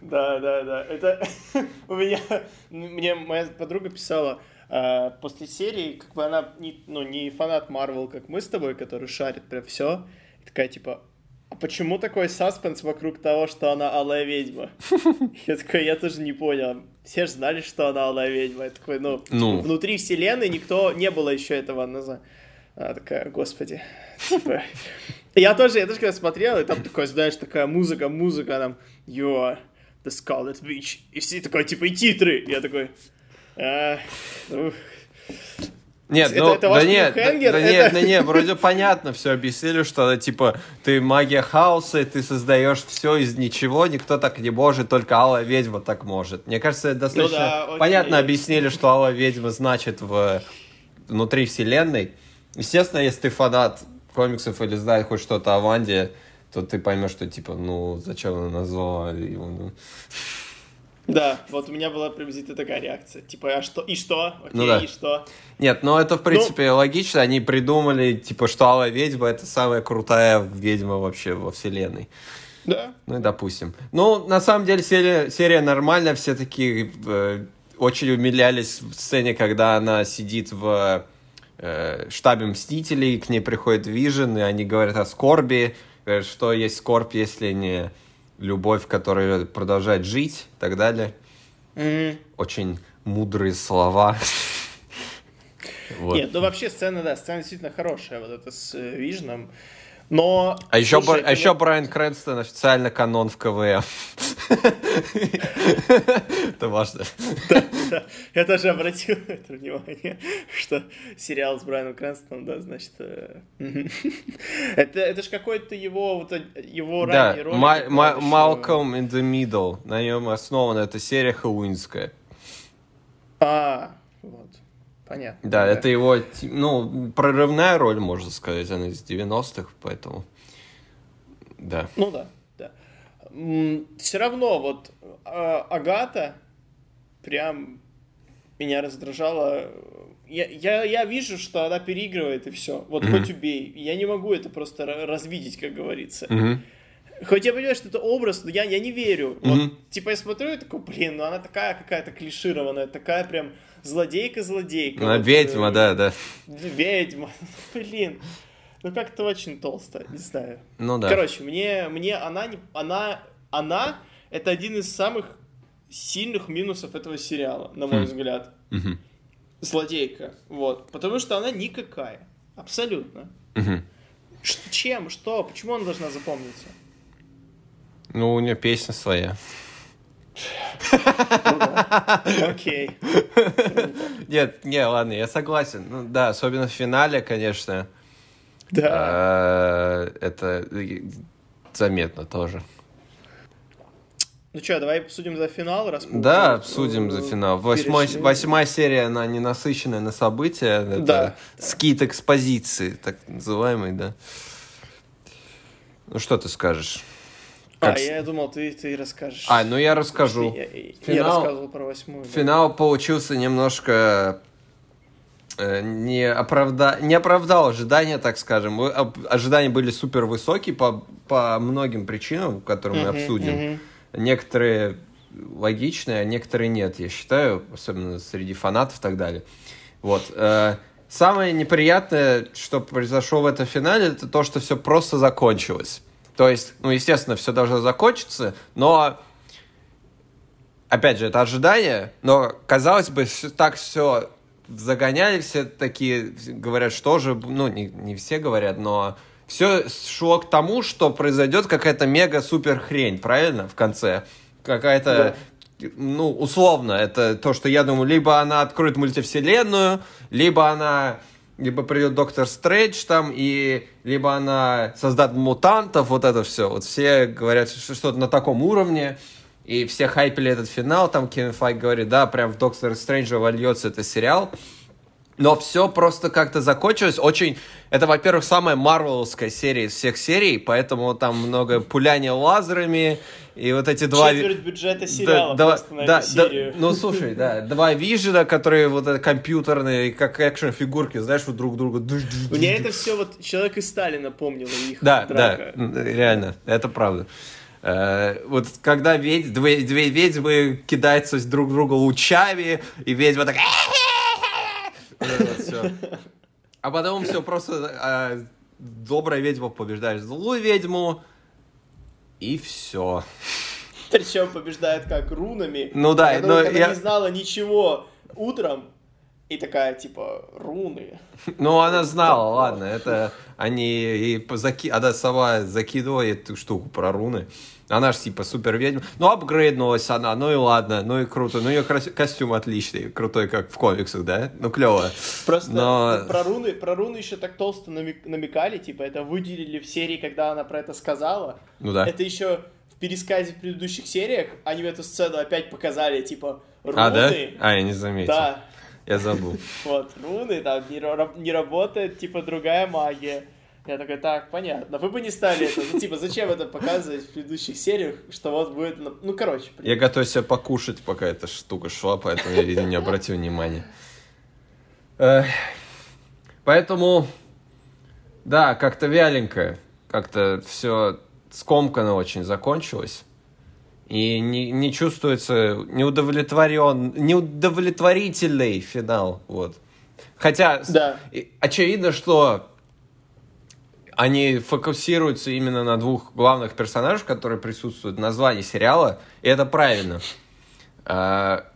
Да, да, да. Это у меня, мне моя подруга писала после серии, как бы она не, ну, не фанат Марвел, как мы с тобой, который шарит прям все. И такая типа, а почему такой саспенс вокруг того, что она алая ведьма? Я такой, я тоже не понял. Все же знали, что она алая ведьма. Я такой, ну, Ну. внутри вселенной никто, не было еще этого назад. Она такая, господи. Типа, Я тоже, я тоже когда смотрел, и там такой, знаешь, такая музыка, музыка, там, are the Scarlet Witch. И все такой, типа, и титры. Я такой, «А, ну, Нет, Это- ну, это да нет, да, да Это- нет, да нет, вроде понятно все объяснили, что типа ты магия хаоса, и ты создаешь все из ничего, никто так не может, только Алая Ведьма так может. Мне кажется, это достаточно Ну да, окей. понятно объяснили, что Алая Ведьма значит в, внутри вселенной. Естественно, если ты фанат комиксов или знаешь хоть что-то о Ванде, то ты поймешь, что типа, ну, зачем она назвала его, ну. Да, вот у меня была приблизительно такая реакция. Типа, а что? И что? Окей, Ну да. и что? Нет, ну это в принципе логично. Они придумали, типа, что Алая Ведьма это самая крутая ведьма вообще во вселенной. Да. Ну и допустим. Ну, на самом деле, серия, серия нормальная. Все такие э, очень умилялись в сцене, когда она сидит в э, штабе Мстителей, к ней приходит Вижен, и они говорят о скорби. Говорят, что есть скорбь, если не любовь, которая продолжает жить и так далее. Мгм. Очень мудрые слова. Вот. Нет, ну вообще сцена, да, сцена действительно хорошая, вот это с э, Вижном. Но... А еще, слушай, Бра- а еще Брайан Крэнстон официально канон в КВМ. Это важно. я тоже обратил это внимание, что сериал с Брайаном Крэнстоном, да, значит... э, это, это же какой-то его, вот, его ранний ролик. Ма- который Ма- еще- Малcolm in the Middle. На нем основана эта серия хэллоуинская. А, понятно. Да, это его, ну, прорывная роль, можно сказать, она из 90-х, поэтому... Да. Ну да, да. Все равно вот а, Агата прям меня раздражала. Я, я, я вижу, что она переигрывает и все. Вот Мгм. хоть убей. Я не могу это просто ра- развидеть, как говорится. Мгм. Хоть я понимаю, что это образ, но я, я не верю. Мгм. Вот, типа я смотрю и такой, блин, ну она такая какая-то клишированная, такая прям злодейка-злодейка. Она Вот, ведьма, э, да, да. Ведьма. Блин. Ну как-то очень толсто, не знаю. Ну да. Короче, мне, мне она, не, она, она это один из самых сильных минусов этого сериала, на мой Хм. взгляд. Мгм. Злодейка. Вот. Потому что она никакая. Абсолютно. Ш- чем? Что? Почему она должна запомниться? Ну, у нее песня своя. Окей. Нет, не, ладно, я согласен. Ну да, особенно в финале, конечно. Да. э, Это э, заметно тоже. Ну что, давай обсудим за финал, раз мы Да, уже, обсудим за э, финал. Восьмой, восьмая серия, она не насыщенная на события. Это Да. скит экспозиции, так называемый, да. Ну, что ты скажешь? А, Как с- я думал, ты, ты расскажешь. А, ну я расскажу. Я, я- я Финал- рассказывал про восьмую. да. Финал получился немножко э, не, оправда... не оправдал ожидания, так скажем. Ожидания были супер высокие по, по многим причинам, которые мы обсудим. мгм. Некоторые логичные, а некоторые нет, я считаю, особенно среди фанатов и так далее. Вот. э, Самое неприятное, что произошло в этом финале, это то, что все просто закончилось. То есть, ну, естественно, все должно закончиться, но опять же, это ожидание, но, казалось бы, всё- так все загоняли, все такие говорят, что же, ну, не, не все говорят, но все шло к тому, что произойдет какая-то мега-супер хрень, правильно, в конце? Какая-то, ну, условно, это то, что я думаю, либо она откроет мультивселенную, либо она либо придет Доктор Стрэндж там, и либо она создаст мутантов, вот это все. Вот все говорят, что что-то на таком уровне, и все хайпили этот финал, там Кевин Файк говорит, да, прям в Доктор Стрэнджа вольется этот сериал. Но все просто как-то закончилось очень... Это, во-первых, самая марвеловская серия из всех серий, поэтому там много пуляния лазерами, и вот эти два... Четверть бюджета сериала да, просто на да, эту да, серию. ну слушай, да, два вижена, которые вот это компьютерные, как экшн-фигурки, знаешь, вот друг друга. Мне это все вот человек из Сталина напомнило их Да, драка. да, реально, это правда. Э, Вот когда ведь, две, две ведьмы кидаются друг друга лучами, и ведьма так... Всё. А потом все просто а, добрая ведьма побеждает злую ведьму, и все. Причем побеждает как рунами. Ну да, но я- не знала ничего утром, И такая, типа, руны. Ну, она знала, ладно, это они и заки... она сама закидывала эту штуку про руны. Она же типа супер ведьма. Ну, апгрейднулась она, ну и ладно, ну и круто. Ну, ее костюм отличный, крутой, как в комиксах, да? Ну, клево. Просто Но- про руны, про руны еще так толсто намек- намекали, типа, это выделили в серии, когда она про это сказала. Ну да. Это еще в пересказе в предыдущих сериях они эту сцену опять показали, типа, руны. А, да? А, я не заметил. Да, Я забыл. вот, руны, там не, не работает, типа, другая магия. Я такой, так, понятно. Вы бы не стали это, ну, типа, зачем это показывать в предыдущих сериях, что вот будет, ну, ну, короче. Я готовился покушать, пока эта штука шла, поэтому я, видимо, не обратил внимания. Поэтому, да, как-то вяленько, как-то все скомканно очень закончилось. И не, не чувствуется неудовлетворен, неудовлетворительный финал, вот. Хотя, Да. очевидно, что они фокусируются именно на двух главных персонажах, которые присутствуют в названии сериала, и это правильно. А,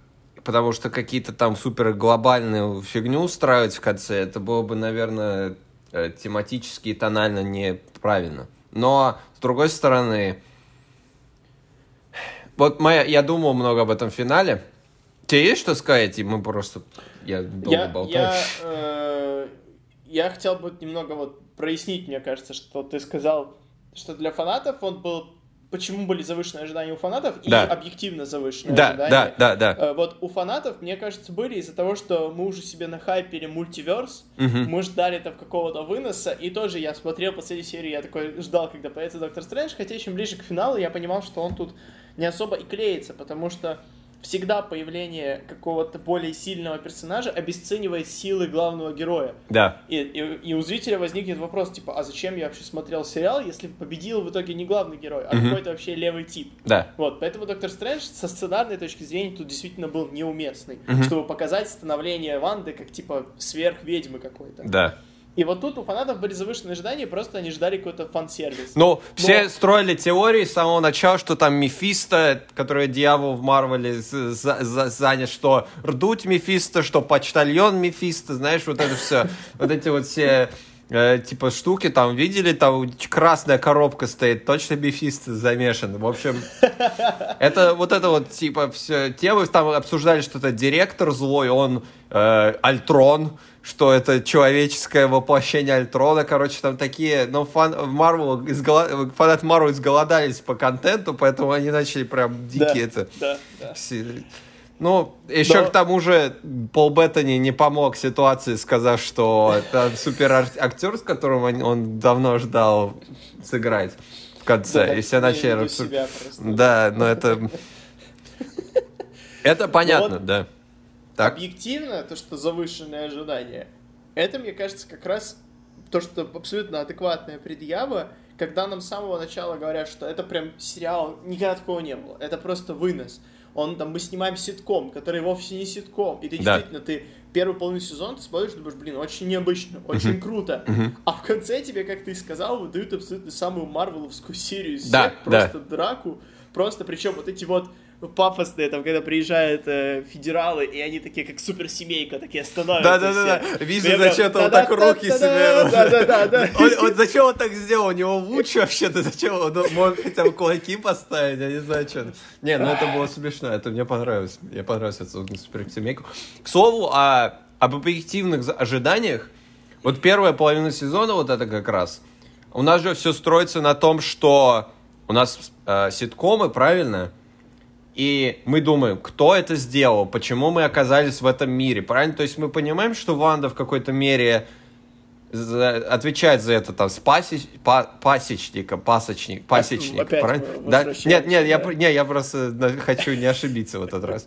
Потому что какие-то там супер глобальную фигню устраивать в конце, это было бы, наверное, э, тематически и тонально неправильно. Но, с другой стороны, вот моя, я думал много об этом финале. Тебе есть что сказать? И мы просто... Я долго Я, болтаю. я, э, я хотел бы немного вот прояснить, мне кажется, что ты сказал, что для фанатов он был... Почему были завышенные ожидания у фанатов и Да. объективно завышенные Да, ожидания? да, да, да. Э, Вот у фанатов, мне кажется, были из-за того, что мы уже себе нахайпили мультиверс, Мгм. мы ждали там какого-то выноса, и тоже я смотрел последнюю серию, я такой ждал, когда появится Доктор Стрэндж, хотя чем ближе к финалу я понимал, что он тут не особо и клеится, потому что всегда появление какого-то более сильного персонажа обесценивает силы главного героя. Да. И, и- и у зрителя возникнет вопрос, типа, а зачем я вообще смотрел сериал, если победил в итоге не главный герой, а Мгм. какой-то вообще левый тип? Да. Вот, поэтому Доктор Стрэндж со сценарной точки зрения тут действительно был неуместный, Мгм. чтобы показать становление Ванды как типа сверхведьмы какой-то. Да. И вот тут у фанатов были завышенные ожидания, просто они ждали какой-то фан-сервис. Ну, все Но- строили теории с самого начала, что там Мефисто, который дьявол в Марвеле занят, что рдуть Мефисто, что почтальон Мефисто, знаешь, вот это все, вот эти вот все э, типа штуки там видели, там красная коробка стоит, точно Мефисто замешан. В общем, это вот это вот типа все темы там обсуждали, что это директор злой, он э, Альтрон, что это человеческое воплощение Альтрона, короче, там такие, ну, фан, Марвел, изголо- фанат Марвел изголодались по контенту, поэтому они начали прям да, дикие это... да, да. все- Ну, еще Но- к тому же Пол Беттани не помог ситуации, сказав, что это супер актер, с которым он, он давно ждал сыграть в конце. Да, и все начали... Да, но это... Это понятно, да. Так. Объективно, то, что завышенные ожидания, это, мне кажется, как раз то, что абсолютно адекватная предъява, когда нам с самого начала говорят, что это прям сериал, никогда такого не было, это просто вынос. Он там, мы снимаем ситком, который вовсе не ситком, и ты Да. действительно, ты первый полный сезон, ты смотришь, думаешь, блин, очень необычно, очень круто. А в конце тебе, как ты и сказал, выдают абсолютно самую марвеловскую серию из Да, всех, да. просто драку, просто, причем вот эти вот пафосные, там, когда приезжают э, федералы, и они такие, как суперсемейка, такие становятся Да-да-да, вижу, зачем-то он так руки себе... Он зачем он так сделал? У него луч вообще-то, зачем он он мог хотя бы кулаки поставить, я не знаю, что. Не, ну это было смешно, это мне понравилось. Мне понравилось это суперсемейку. К слову, о, об объективных ожиданиях, вот первая половина сезона, вот это как раз, у нас же все строится на том, что у нас э, ситкомы, правильно? И мы думаем, кто это сделал, почему мы оказались в этом мире, правильно? То есть мы понимаем, что Ванда в какой-то мере за- отвечает за это там с пасеч, па- пасечника, пасочник, пасечник, опять правильно? Да? Нет, нет, я, да. пр- не, я просто хочу не ошибиться в этот раз.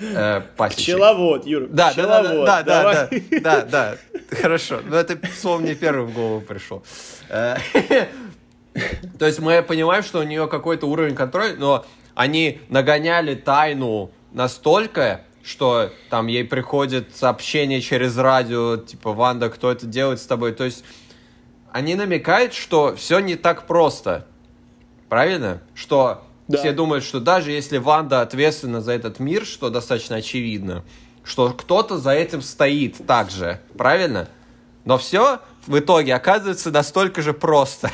Э. Пчеловод, Юр, Да, да, да, пчеловод, да, да, да, давай. да, да, хорошо. Но это слово мне первым в голову пришло. Э, То есть мы понимаем, что у нее какой-то уровень контроля, но они нагоняли тайну настолько, что там ей приходит сообщение через радио, типа, Ванда, кто это делает с тобой? То есть они намекают, что все не так просто. Правильно? Что Да. все думают, что даже если Ванда ответственна за этот мир, что достаточно очевидно, что кто-то за этим стоит также, правильно? Но все в итоге оказывается настолько же просто.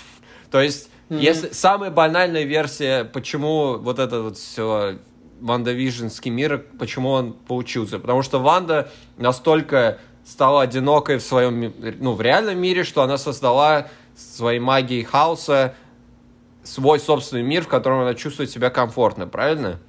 То есть, если самая банальная версия, почему вот это вот все Ванда Вижнский мир, почему он получился? Потому что Ванда настолько стала одинокой в своем, ну, в реальном мире, что она создала своей магией хаоса свой собственный мир, в котором она чувствует себя комфортно, правильно?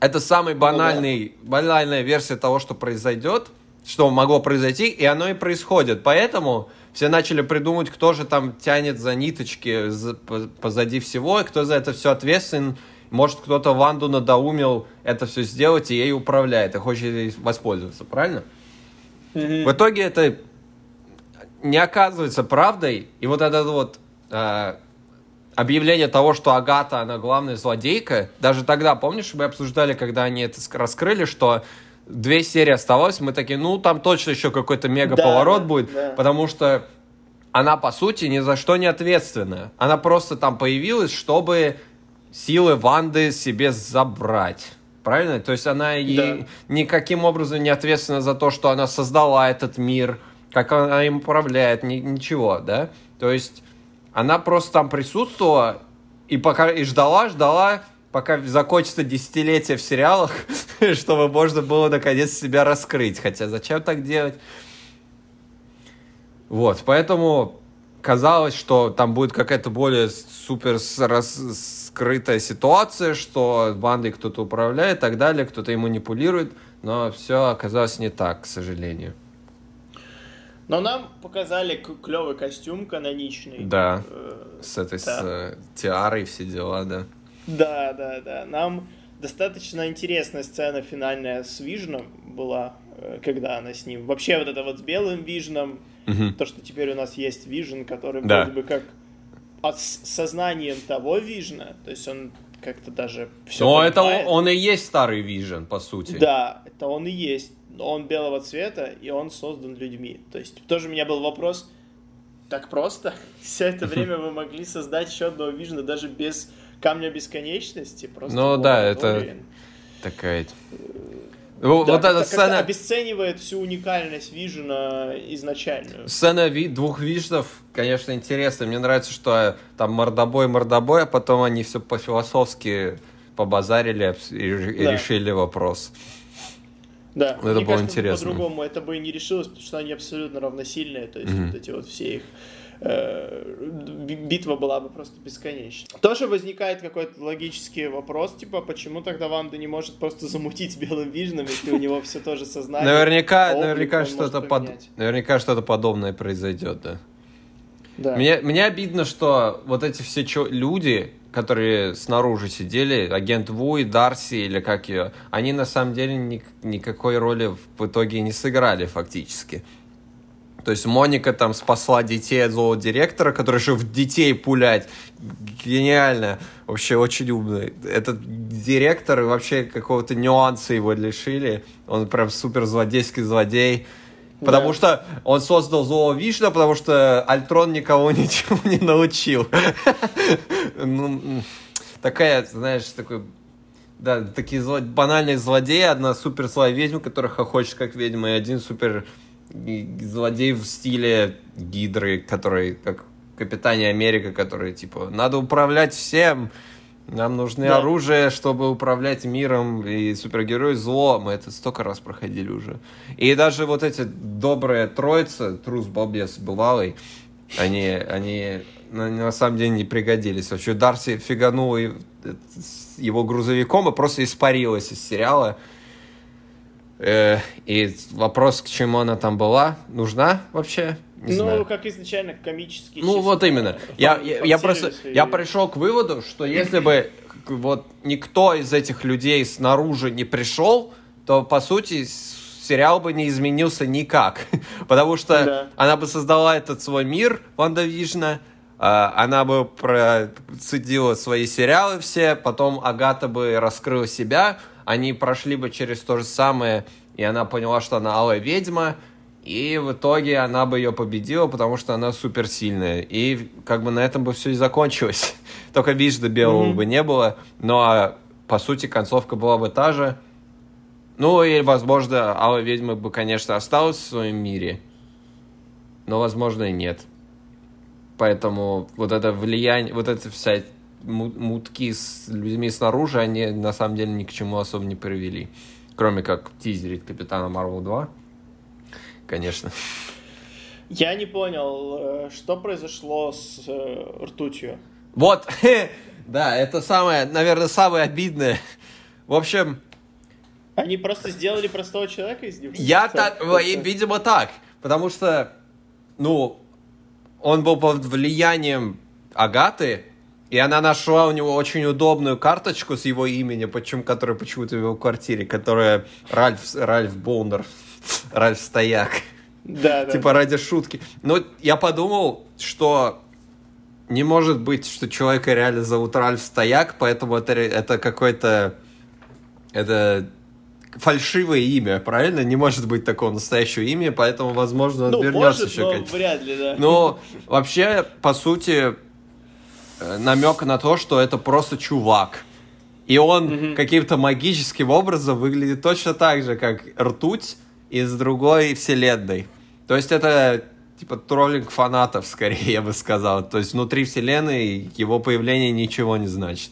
Это самая банальный, банальная версия того, что произойдет, что могло произойти, и оно и происходит. Поэтому все начали придумать, кто же там тянет за ниточки за- по- позади всего, и кто за это все ответственен. Может, кто-то Ванду надоумил это все сделать и ей управляет, и хочет ей воспользоваться, правильно? В итоге это не оказывается правдой, и вот это вот э, объявление того, что Агата, она главная злодейка, даже тогда, помнишь, мы обсуждали, когда они это ск- раскрыли, что две серии оставалось, мы такие, ну, там точно еще какой-то мега-поворот Да, будет, да. потому что она, по сути, ни за что не ответственна. Она просто там появилась, чтобы силы Ванды себе забрать. Правильно? То есть она и Да. никаким образом не ответственна за то, что она создала этот мир, как она им управляет, ни- ничего, да? То есть она просто там присутствовала и пока и ждала, ждала, пока закончится десятилетие в сериалах, чтобы можно было наконец себя раскрыть. Хотя зачем так делать? Вот, поэтому казалось, что там будет какая-то более супер с- рас- скрытая ситуация, что бандой кто-то управляет и так далее, кто-то им манипулирует, но все оказалось не так, к сожалению. Но нам показали клевый костюм каноничный. Да. Э, С этой с, Да. э, тиарой все дела, да. Да, да, да. Нам достаточно интересная сцена финальная с Вижном была, э, когда она с ним. Вообще вот это вот с белым Вижном, Мгм. то, что теперь у нас есть Вижн, который Да. вроде бы как от с сознанием того Вижна, то есть он как-то даже все Но это он, он и есть старый Вижен, по сути. Да, это он и есть. Но он белого цвета, и он создан людьми. То есть тоже у меня был вопрос, так просто? Все это время вы могли создать еще одного Вижна даже без Камня Бесконечности? Просто Ну да, это-. Такая... Да, вот эта сцена... обесценивает всю уникальность Вижена изначальную. Сцена ви- двух вижнов, конечно, интересная. Мне нравится, что э, там мордобой-мордобой, а потом они все по-философски побазарили и Да. решили вопрос. Да, это мне было кажется, интересно. по-другому это бы и не решилось, потому что они абсолютно равносильные, то есть Мгм. вот эти вот все их битва была бы просто бесконечна. Тоже возникает какой-то логический вопрос, типа, почему тогда Ванда не может просто замутить белым вижном, если у него все тоже сознание. Наверняка, облик наверняка что-то под... наверняка что-то подобное произойдет, да. Да. Мне, мне обидно, что вот эти все чё- люди, которые снаружи сидели, агент Вуи, Дарси или как ее, они на самом деле ни- никакой роли в итоге не сыграли фактически. То есть Моника там спасла детей от злого директора, который же в детей пулять. Гениально. Вообще очень умный. Этот директор вообще какого-то нюанса его лишили. Он прям супер злодейский злодей. Потому Да. что он создал злого Вишна, потому что Альтрон никого ничего не научил. Ну, Такая, знаешь, такой... Да, такие банальные злодеи. Одна супер злая ведьма, которая хохочет как ведьма, и один супер злодей в стиле Гидры, который как Капитане Америка, который типа надо управлять всем, нам нужны Да. оружие, чтобы управлять миром, и супергерой зло. Мы это столько раз проходили уже. И даже вот эти добрые троица, трус, балбес, бывалый, они, они на, на самом деле не пригодились. Вообще Дарси фиганул с его грузовиком и просто испарилась из сериала. Э, и вопрос, к чему она там была, нужна вообще? Не ну, знаю. как изначально комический. Ну чисто вот именно. Я, фан- я, я просто фан-сервис и- я пришел к выводу, что если бы вот никто из этих людей снаружи не пришел, то по сути сериал бы не изменился никак, потому что Да. она бы создала этот свой мир Ванда Вижна, она бы процедила свои сериалы все, потом Агата бы раскрыла себя, они прошли бы через то же самое, и она поняла, что она алая ведьма, и в итоге она бы ее победила, потому что она суперсильная. И как бы на этом бы все и закончилось. Только Вижда белого Мгм. бы не было. Но а, по сути концовка была бы та же. Ну, и, возможно, Алла Ведьма бы, конечно, осталась в своем мире, но, возможно, и нет. Поэтому вот это влияние, вот эта вся мутки с людьми снаружи, они на самом деле ни к чему особо не привели. Кроме как тизерить Капитана Марвел 2. Конечно. Я не понял, э, что произошло с э, ртутью. Вот, да, это самое, наверное, самое обидное. В общем, Они просто сделали простого человека из него? Я так, видимо, так. Потому что, ну, он был под влиянием Агаты, и она нашла у него очень удобную карточку с его именем, почему, которая почему-то в его квартире, которая Ральф, Ральф Боунер, Ральф Стояк. Да, да. Типа ради шутки. Но я подумал, что не может быть, что человека реально зовут Ральф Стояк, поэтому это, это какой-то... Это фальшивое имя, правильно? Не может быть такого настоящего имени, поэтому, возможно, он ну, вернется может, еще к вряд ли, да. Но вообще, по сути, намек на то, что это просто чувак. И он каким-то магическим образом выглядит точно так же, как ртуть из другой вселенной. То есть это типа троллинг фанатов, скорее, я бы сказал. То есть внутри вселенной его появление ничего не значит.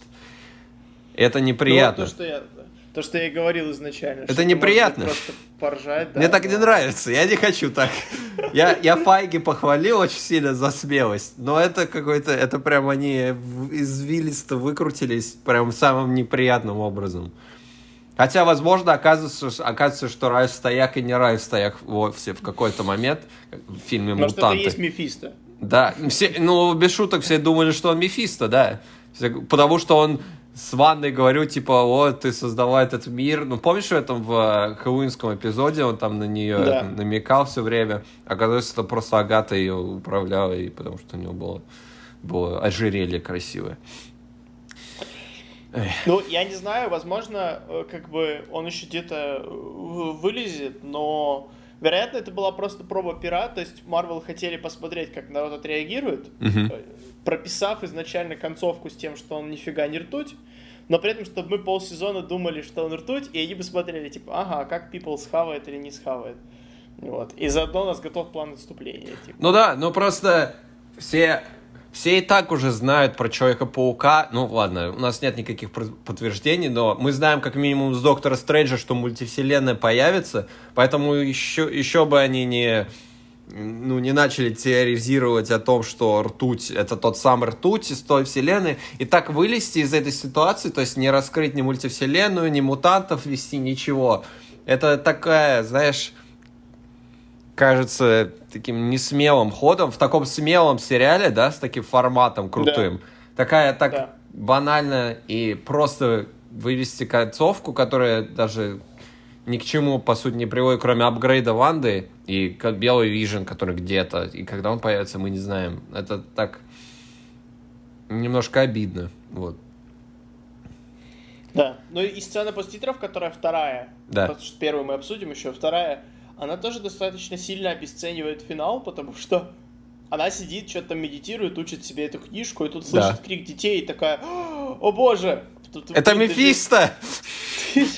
Это Ну, неприятно. то, что я, то, что я и говорил изначально. Это неприятно. Просто поржать, да. Мне так не но- нравится, я не хочу так. Я, я Файги похвалил очень сильно за смелость, но это какой-то, это прям они извилисто выкрутились прям самым неприятным образом. Хотя, возможно, оказывается, оказывается, что Райф Стояк и не Райф Стояк вовсе в какой-то момент в фильме Может, это «Мутанты». есть Мефисто. Да, все, ну, без шуток все думали, что он Мефисто, да. Все- Потому что он с ванной говорю, типа, о, ты создала этот мир. Ну, помнишь в этом в э, хэллоуинском эпизоде, он там на нее Да. намекал все время. Оказывается, это просто Агата ее управляла, и потому что у него было, было ожерелье красивое. Ну, я не знаю, возможно, э, как бы он еще где-то э, вылезет, но вероятно, это была просто проба пера, то есть Marvel хотели посмотреть, как народ отреагирует, э, прописав изначально концовку с тем, что он нифига не ртуть, но при этом, чтобы мы полсезона думали, что он ртуть, и они бы смотрели, типа, ага, как People схавает или не схавает. Вот. И заодно у нас готов план отступления. Типа. Ну да, ну просто все, все и так уже знают про Человека-паука. Ну ладно, у нас нет никаких подтверждений, но мы знаем как минимум с Доктора Стрэнджа, что мультивселенная появится, поэтому еще, еще бы они не ну, не начали теоризировать о том, что ртуть — это тот самый ртуть из той вселенной, и так вылезти из этой ситуации, то есть не раскрыть ни мультивселенную, ни мутантов вести, ничего. Это такая, знаешь, кажется таким несмелым ходом в таком смелом сериале, да, с таким форматом крутым. Такая так Да. банально и просто вывести концовку, которая даже ни к чему, по сути, не приводит, кроме апгрейда Ванды и как Белый Вижен, который где-то, и когда он появится, мы не знаем. Это так немножко обидно, вот. Да. Ну и сцена после титров, которая вторая, Да. потому что первую мы обсудим еще, вторая, она тоже достаточно сильно обесценивает финал, потому что она сидит, что-то там медитирует, учит себе эту книжку, и тут Да. слышит крик детей и такая, о боже! Тут- Это ты- ты же- Мефисто! Ты же,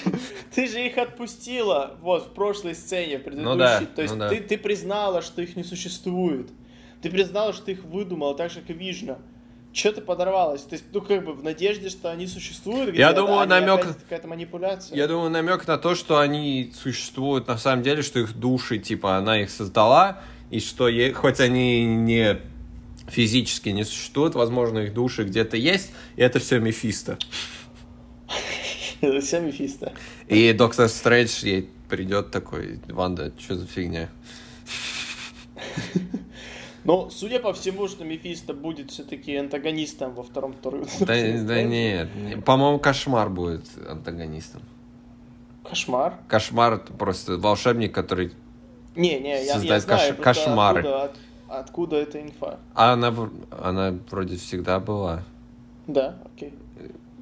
ты же их отпустила, вот, в прошлой сцене, в предыдущей. Ну да, То есть ну да. ты, ты признала, что их не существует. Ты признала, что ты их выдумала, так же, как и Вижна. Че ты подорвалась? То есть, ну, как бы, в надежде, что они существуют Я думаю, не намек- какая-то манипуляция. Я думаю, намек на то, что они существуют на самом деле, что их души, типа, она их создала, и что е- хоть они не физически не существуют, возможно, их души где-то есть, и это все Мефисто. Это все Мефисто. И Доктор Стрэндж ей придет такой, Ванда, что за фигня? Но, судя по всему, что Мефисто будет все-таки антагонистом во втором туре. Да, да нет, не- по-моему, Кошмар будет антагонистом. Кошмар. Кошмар это просто волшебник, который... Не, не, я, я Создать знаю кош- кошмары. Откуда, от- откуда эта инфа. А она, она вроде всегда была. Да, окей.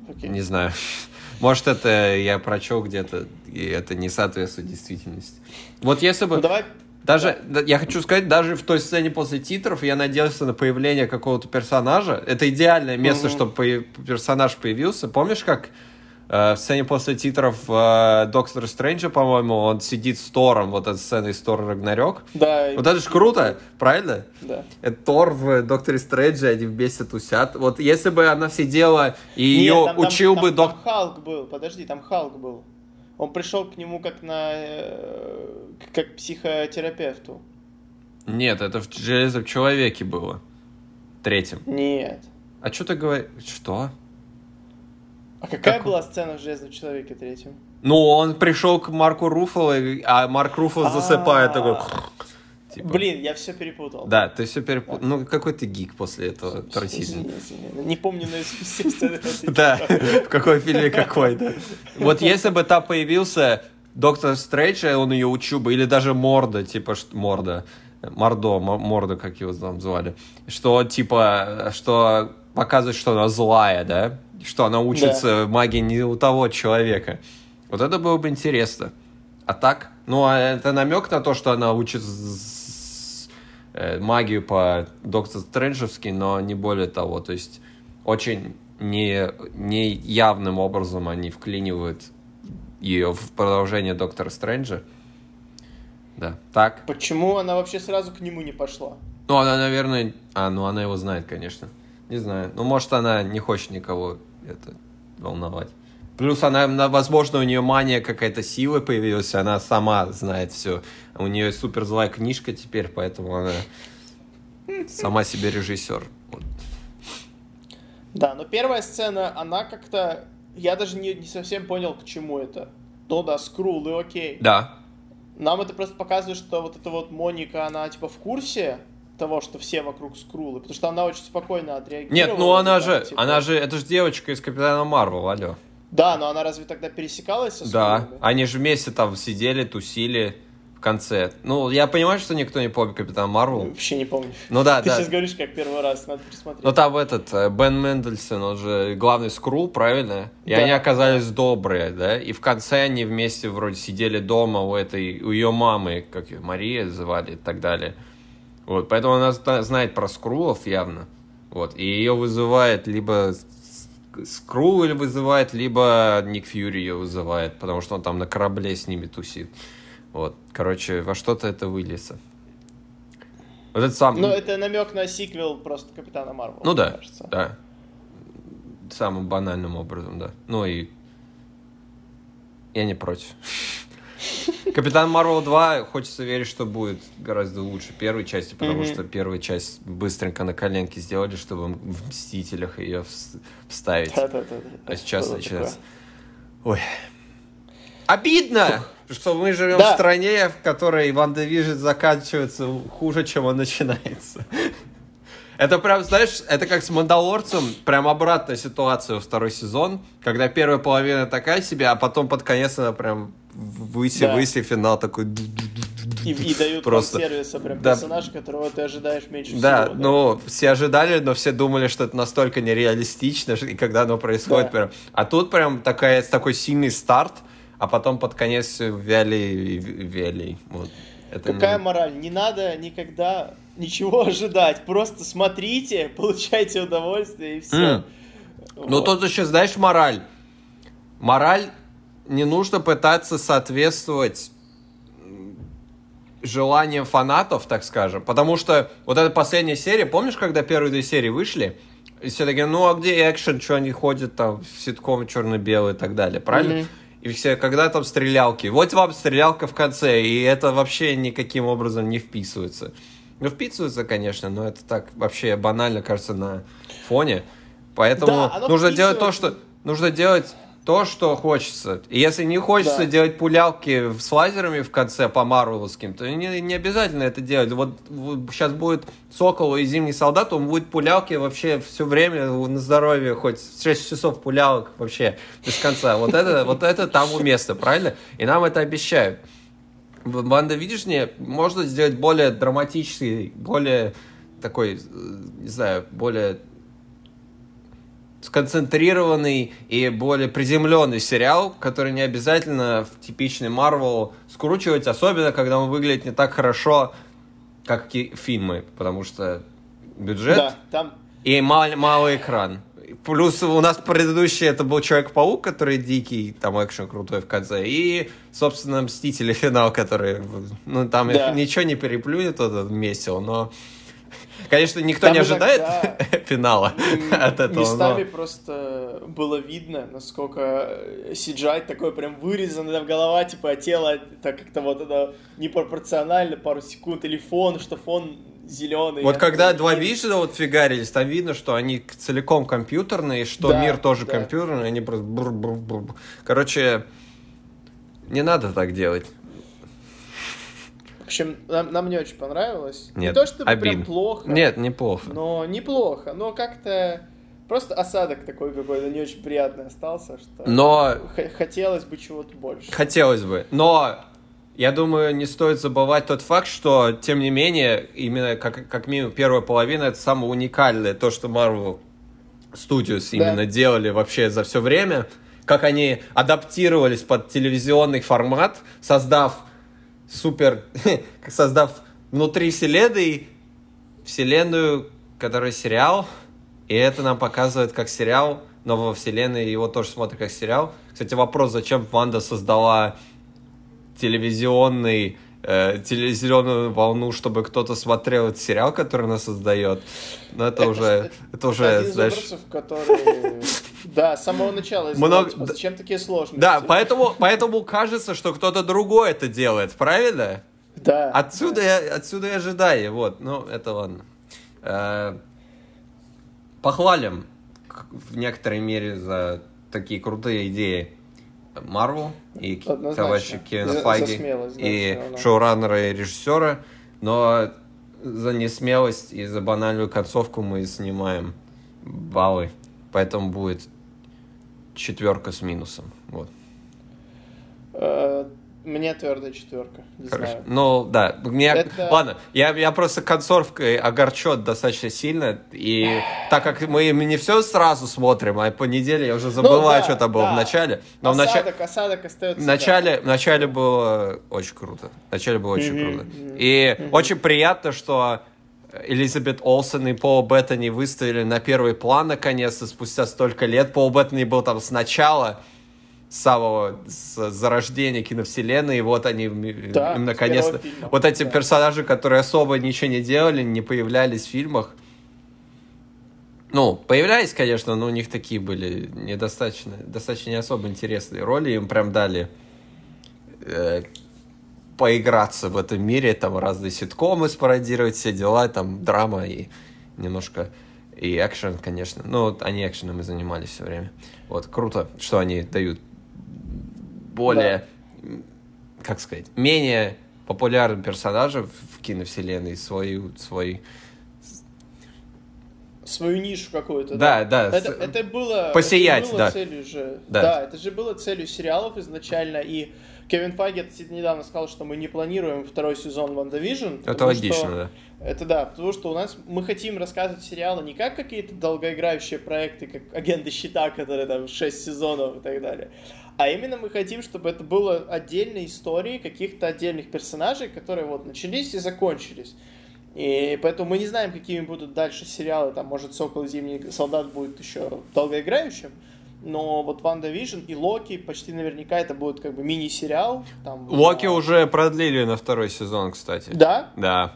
Окей. Не знаю. Может, это я прочел где-то, и это не соответствует действительности. Вот если бы... Ну, давай Даже, да, я хочу сказать, даже в той сцене после титров я надеялся на появление какого-то персонажа. Это идеальное место, Мгм. чтобы персонаж появился. Помнишь, как э, в сцене после титров э, Доктора Стрэнджа, по-моему, он сидит с Тором, вот эта сцена из Тора Рагнарёк. Да, Вот это же круто, правильно? да. Это Тор в Докторе Стрэндже, они вместе тусят. Вот если бы она сидела и ее Нет, там- там- учил там- бы там доктор... Халк был, подожди, там Халк был. Он пришел к нему как на... э, как к психотерапевту. Нет, это в Железном Человеке было. Третьем. Нет. А что ты говоришь? Что? А какая Как- была сцена в Железном Человеке третьем? Ну, он пришел к Марку Руффало, а Марк Руффало засыпает такой... типа. Блин, я все перепутал. Да, ты все перепутал. Ну, какой ты гик после этого извини. Не помню наизусть сцены. Да, в какой фильме какой, да. Вот если бы там появился Доктор Стрэндж, он ее учил бы, или даже Морда, типа, Морда, Мордо, Мо- Мордо, как его там звали, что, типа, что показывает, что она злая, да, что она учится магии не у того человека. Вот это было бы интересно. А так, ну, а это намек на то, что она учит с- э, магию по Доктор Стрэнджевски, но не более того. То есть очень не, не явным образом они вклинивают ее в продолжение Доктора Стрэнджа. Да, так. Почему она вообще сразу к нему не пошла? Ну, она, наверное... А, ну, она его знает, конечно. Не знаю. Ну, может, она не хочет никого это волновать. Плюс она, на- возможно, у нее мания какая-то силы появилась, она сама знает все. У нее супер злая книжка теперь, поэтому она сама себе режиссер. Да, но первая сцена, она как-то... Я даже не, не совсем понял, к чему это. Ну да, скрулы, окей. Да. Нам это просто показывает, что вот эта вот Моника, она типа в курсе того, что все вокруг скрулы, потому что она очень спокойно отреагировала. Нет, ну она так, же, типа- она же, это же девочка из Капитана Марвел, алло. Да, но она разве тогда пересекалась со Да, они же вместе там сидели, тусили в конце. Ну, я понимаю, что никто не помнит Капитан Марвел. Вообще не помню. Ну да, Ты да. сейчас говоришь, как первый раз, надо пересмотреть. Ну там этот, э, Бен Мендельсон, он же главный скрул, правильно? И Да. они оказались добрые, да? И в конце они вместе вроде сидели дома у этой, у ее мамы, как ее, Мария звали и так далее. Вот, поэтому она зна- знает про скрулов явно. Вот, и ее вызывает либо Скрул или вызывает, либо Ник Фьюри ее вызывает, потому что он там на корабле с ними тусит. Вот, короче, во что-то это выльется. Вот это сам... Ну, это намек на сиквел просто Капитана Марвел. Ну да, кажется. да. Самым банальным образом, да. Ну и я не против. Капитан Марвел 2, хочется верить, что будет гораздо лучше первой части, потому Мгм. что первую часть быстренько на коленке сделали, чтобы в Мстителях ее вс- вставить. А сейчас начинается. Ой. Обидно, что мы живем Да. в стране, в которой WandaVision заканчивается хуже, чем он начинается. Это прям, знаешь, это как с Мандалорцем, прям обратная ситуация во второй сезон, когда первая половина такая себе, а потом под конец она прям выси-выси, финал такой... И, и дают Просто. сервиса прям Да. персонаж, которого ты ожидаешь меньше Да, всего. ну, все ожидали, но все думали, что это настолько нереалистично, и когда оно происходит Да. прям... А тут прям такая, такой сильный старт, а потом под конец вяли и вяли. Вот. Это Какая не- мораль? Не надо никогда ничего ожидать. Просто смотрите, получайте удовольствие и все. М. Ну, тут еще, знаешь, мораль. Мораль не нужно пытаться соответствовать желаниям фанатов, так скажем. Потому что вот эта последняя серия, помнишь, когда первые две серии вышли? И все такие, ну а где экшен, что они ходят там в ситком черно-белый и так далее, правильно? Мгм. И все, когда там стрелялки? Вот вам стрелялка в конце, и это вообще никаким образом не вписывается. Ну, вписывается, конечно, но это так вообще банально, кажется, на фоне. Поэтому Да, нужно делать то, что нужно делать то, что хочется. И если не хочется Да. делать пулялки с лазерами в конце по марвеловским, то не, не обязательно это делать. Вот, сейчас будет Сокол и Зимний солдат, он будет пулялки вообще все время на здоровье, хоть 6 часов пулялок вообще без конца. Вот это, вот это там уместно, правильно? И нам это обещают. В Банда видишь, не можно сделать более драматичный, более такой, э, не знаю, более сконцентрированный и более приземленный сериал, который не обязательно в типичный Марвел скручивать, особенно когда он выглядит не так хорошо, как фильмы, потому что бюджет Да, там и мал- малый экран. Плюс у нас предыдущий это был Человек-паук, который дикий, там экшен крутой в конце. И, собственно, Мстители финал, который, ну, там Да. ничего не переплюнет этот месяц, но... Конечно, никто Там не ожидает иногда- финала от этого, Местами но... просто было видно, насколько CGI такой прям вырезанный там голова, типа, а тело так как-то вот это непропорционально, пару секунд, или фон, что фон зеленый. Вот когда два Вижена вот фигарились, там видно, что они целиком компьютерные, что Да, мир тоже да. компьютерный, они просто... бур-бур-бур. Короче, не надо так делать. В общем, нам, нам не очень понравилось. не Нет, то, чтобы прям плохо, Нет, неплохо. но неплохо. Но как-то просто осадок такой какой-то не очень приятный остался, что Но хотелось бы чего-то больше. Хотелось бы. Но я думаю, не стоит забывать тот факт, что, тем не менее, именно как, как минимум первая половина это самое уникальное, то, что Marvel Studios Да. именно делали вообще за все время, как они адаптировались под телевизионный формат, создав супер, создав внутри вселенной вселенную, которая сериал, и это нам показывает как сериал, но во вселенной его тоже смотрят как сериал. Кстати, вопрос, зачем Ванда создала телевизионный э, телевизионную волну, чтобы кто-то смотрел этот сериал, который она создает. Но это, Это уже, это уже, Один из знаешь... который... Да, с самого начала. Много- Много... Зачем такие сложности? Да, поэтому, поэтому кажется, что кто-то другой это делает, правильно? Да. Отсюда, я, отсюда и ожидание, вот, ну, это ладно. Э, похвалим в некоторой мере за такие крутые идеи Марвел и товарища Кевина Файги смелость, да, и равно. шоураннера и режиссера, но за несмелость и за банальную концовку мы снимаем баллы, поэтому будет четверка с минусом, вот. Мне твердая четверка. Не Хорошо. знаю. Ну, да. Мне... Это- Ладно, я, я просто концовкой огорчен достаточно сильно. И так как мы не все сразу смотрим, а по неделе я уже забываю, Ну да, что там было да. в начале. Но в, начале, осадок, осадок остается. в, начале, в начале было очень круто. В начале было очень Мгм, круто. И очень приятно, что Элизабет Олсен и Пол Беттани выставили на первый план наконец-то спустя столько лет. Пол Беттани был там сначала самого с зарождения киновселенной, и вот они Да, им наконец-то... Вот эти да. персонажи, которые особо ничего не делали, не появлялись в фильмах. Ну, появлялись, конечно, но у них такие были недостаточно, достаточно не особо интересные роли. Им прям дали э, поиграться в этом мире, там разные ситкомы спародировать, все дела, там драма и немножко и экшен, конечно. Ну, вот они экшеном и занимались все время. Вот, круто, что они дают более, м, как сказать, менее популярным персонажам в киновселенной свою, свой... Свою нишу какую-то. Да, да, Это, с- это было, посиять, это было да. целью же. Да. Да. это же было целью сериалов изначально. И Кевин Файги недавно сказал, что мы не планируем второй сезон WandaVision. Это логично, да. Это да, потому что у нас мы хотим рассказывать сериалы не как какие-то долгоиграющие проекты, как агенты щита, которые там 6 сезонов и так далее. А именно мы хотим, чтобы это было отдельные истории каких-то отдельных персонажей, которые вот начались и закончились. И поэтому мы не знаем, какими будут дальше сериалы. Там, может, Сокол и Зимний солдат будет еще долгоиграющим. Но вот WandaVision и Локи почти наверняка это будет как бы мини-сериал. Там, Локи а, уже продлили на второй сезон, кстати. Да? Да.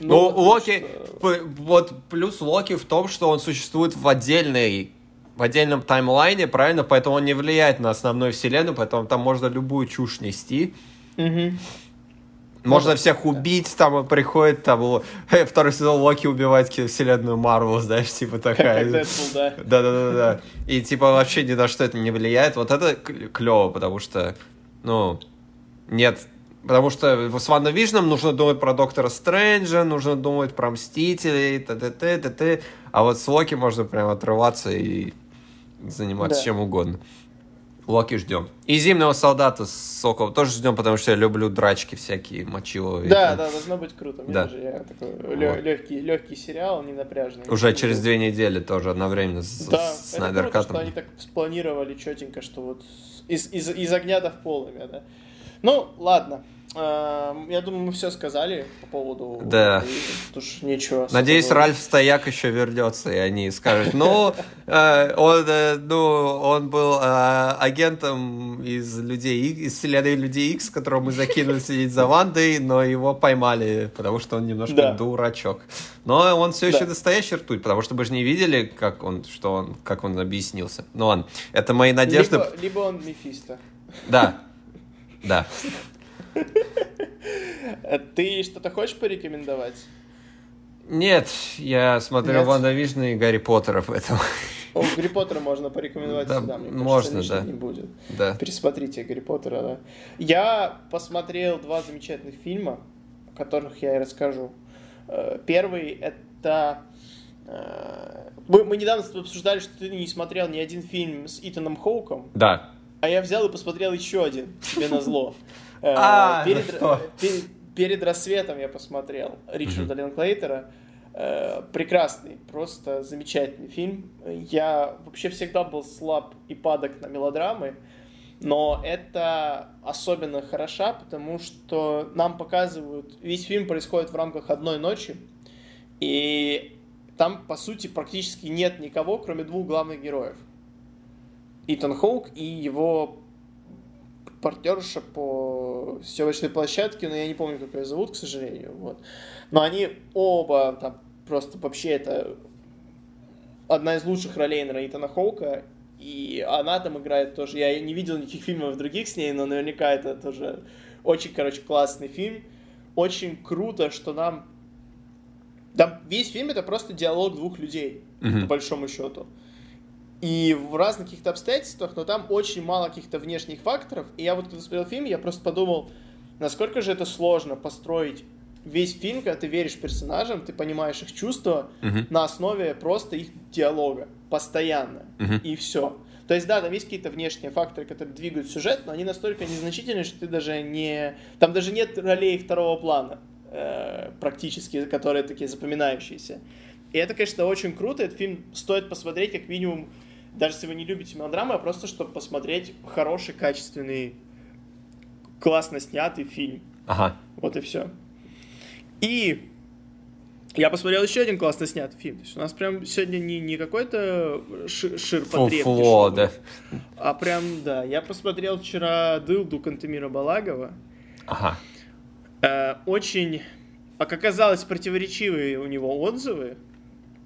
Ну, вот, Локи, что- вот плюс Локи в том, что он существует в отдельной в отдельном таймлайне, правильно? Поэтому он не влияет на основную вселенную, поэтому там можно любую чушь нести. Мгм. Можно всех убить, там приходит, там э, второй сезон Локи убивает вселенную Марвел, знаешь, типа такая. как Дэдпул, да. Да-да-да-да. И типа вообще ни на что это не влияет. Вот это клево, потому что, ну, нет. Потому что с Ванда Вижном нужно думать про Доктора Стрэнджа, нужно думать про Мстителей, т.т. т.т. А вот с Локи можно прям отрываться и заниматься Да. чем угодно. Локи ждем. И Зимнего солдата с Соколом тоже ждем, потому что я люблю драчки всякие, мочиловые. Да, да, должно быть круто. Мне Да. тоже я такой Вот. легкий, легкий сериал, не напряжный. Уже через две недели тоже одновременно с, Да, с это круто, Снайдер Катом. что они так спланировали четенько, что вот из, из, из огня до в полымя, да. Ну, ладно. Эм, Я думаю, мы все сказали по поводу... Да. Тут уж ничего. особо Надеюсь, говорить. Ральф Стояк еще вернется, и они скажут, ну, э, он, э, ну, он был э, агентом из людей, из вселенной Людей Икс, которого мы закинули следить за Вандой, но его поймали, потому что он немножко Да. дурачок. Но он все еще Да. настоящий ртуть, потому что мы же не видели, как он, что он, как он объяснился. Ну ладно, это мои надежды. Либо, либо он Мефисто. Да, да. Ты что-то хочешь порекомендовать? Нет, я смотрел Нет? WandaVision и Гарри Поттера поэтому. О, Гарри Поттера можно порекомендовать Да, всегда, мне можно, да. не будет. Да. Пересмотрите Гарри Поттера, да. Я посмотрел два замечательных фильма, о которых я и расскажу. Э, Первый — это... э, Мы, мы недавно обсуждали, что ты не смотрел ни один фильм с Итаном Хоуком, Да. а я взял и посмотрел еще один, тебе назло. Э, А, ну перед, что? перед, перед рассветом я посмотрел Ричарда Линклейтера. Э, Прекрасный, просто замечательный фильм. Я вообще всегда был слаб и падок на мелодрамы, но это особенно хороша, потому что нам показывают... Весь фильм происходит в рамках одной ночи, и там, по сути, практически нет никого, кроме двух главных героев. Итан Хоук и его партнерша по съемочной площадке, но я не помню, как ее зовут, к сожалению. Вот. Но они оба там просто вообще это одна из лучших ролей, наверное, Итана Хоука. И она там играет тоже. Я не видел никаких фильмов других с ней, но наверняка это тоже очень, короче, классный фильм. Очень круто, что нам... Там весь фильм это просто диалог двух людей, Мгм. по большому счету. И в разных каких-то обстоятельствах, но там очень мало каких-то внешних факторов. И я вот когда смотрел фильм, я просто подумал, насколько же это сложно построить весь фильм, когда ты веришь персонажам, ты понимаешь их чувства Мгм. на основе просто их диалога, постоянно, Мгм. и все. То есть, да, там есть какие-то внешние факторы, которые двигают сюжет, но они настолько незначительны, что ты даже не... Там даже нет ролей второго плана, э, практически, которые такие запоминающиеся. И это, конечно, очень круто. Этот фильм стоит посмотреть как минимум, даже если вы не любите мелодрамы, а просто чтобы посмотреть хороший, качественный, классно снятый фильм. Ага. Вот и все. И я посмотрел еще один классно снятый фильм. То есть у нас прям сегодня не, не какой-то ши- ширпотреб Фуфло, да. а прям, да. Я посмотрел вчера «Дылду» Кантемира Балагова. Ага. Э, очень, как оказалось, противоречивые у него отзывы.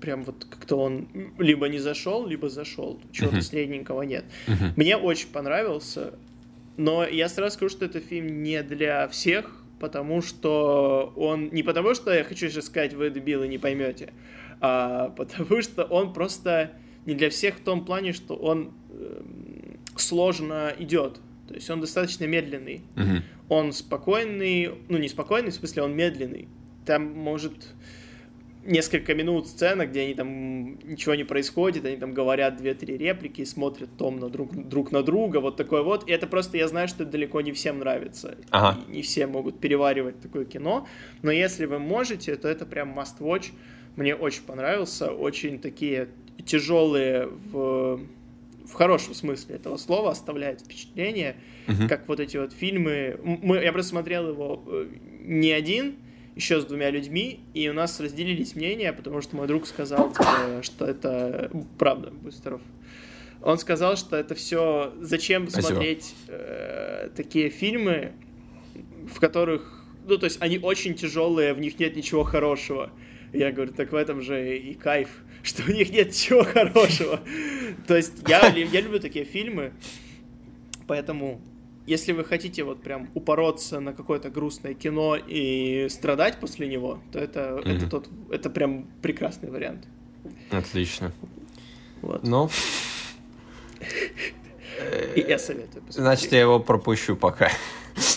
Прям вот как-то он либо не зашел, либо зашел. Чего-то Мгм. средненького нет. Мгм. Мне очень понравился, но я сразу скажу, что это фильм не для всех, потому что он... Не потому, что я хочу сейчас сказать, вы дебилы не поймете, а потому что он просто не для всех в том плане, что он эм, сложно идет. То есть он достаточно медленный. Мгм. Он спокойный, ну не спокойный, в смысле он медленный. Там может несколько минут сцена, где они там ничего не происходит, они там говорят две-три реплики, смотрят томно друг, друг на друга, вот такое вот. И это просто я знаю, что это далеко не всем нравится. Ага. И не все могут переваривать такое кино. Но если вы можете, то это прям must watch. Мне очень понравился. Очень такие тяжелые в в хорошем смысле этого слова оставляет впечатление, Мгм. как вот эти вот фильмы. Мы, я просто смотрел его э, не один, еще с двумя людьми, и у нас разделились мнения, потому что мой друг сказал, типа, что это правда, будь здоров. Он сказал, что это все зачем Спасибо. смотреть э, такие фильмы, в которых, ну то есть они очень тяжелые, в них нет ничего хорошего. Я говорю, так в этом же и кайф, что в них нет ничего хорошего. То есть я, я люблю такие фильмы, поэтому если вы хотите вот прям упороться на какое-то грустное кино и страдать после него, то это, это, Мгм. тот, это прям прекрасный вариант. Отлично. Вот. Ну, И я советую посмотреть. значит, я его пропущу пока.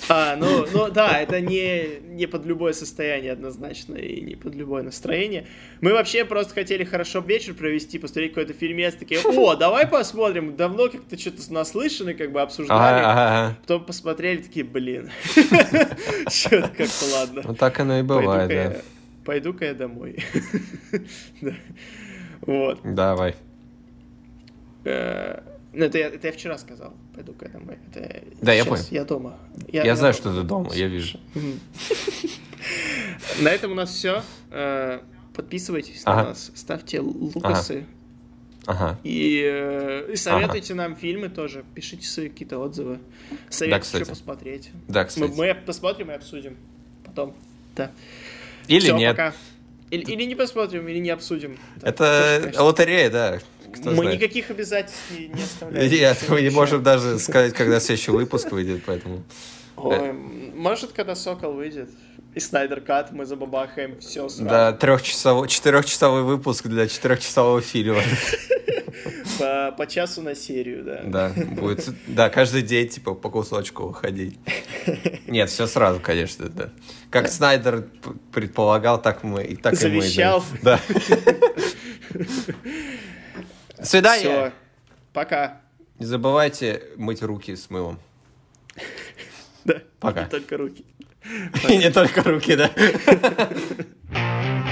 А, ну, ну да, это не, не под любое состояние однозначно и не под любое настроение. Мы вообще просто хотели хорошо вечер провести, посмотреть какой-то фильмец, такие, о, давай посмотрим, давно как-то что-то наслышаны, как бы обсуждали. Ага. Потом посмотрели, такие, блин, что-то как-то ладно. Ну, так оно и бывает, да. Пойду-ка я домой. Вот. Давай. Э, Ну, это я, это я вчера сказал. Пойду к этому. Это Да, я понял. Я дома. Я знаю, что ты дома, я вижу. На этом у нас все. Подписывайтесь Ага. на нас, ставьте лукасы. Ага. И, э, и советуйте нам фильмы тоже. Пишите свои какие-то отзывы. Советуйте что посмотреть. Да, кстати. мы посмотрим и обсудим. Потом. Да. Или нет. пока. Или, или не посмотрим, или не обсудим. Да, Это лотерея, да. Кто Мы знает. никаких обязательств не, не оставляем. Нет, мы не можем даже сказать, когда следующий выпуск выйдет, поэтому... Ой, может, когда Сокол выйдет, и Снайдер Кат, мы забабахаем все сразу. Да, трехчасовой, четырехчасовой выпуск для четырехчасового фильма. По, по часу на серию, да. Да, будет, да, каждый день, типа, по кусочку выходить. Нет, все сразу, конечно, да. Как Снайдер предполагал, так мы и так и мы. Завещал. Да. Свидания. Все. Пока. Не забывайте мыть руки с мылом. Да. Пока. Не только руки. И не только руки, да.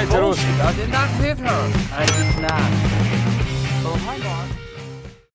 I did not hit her. I did not. Oh my God.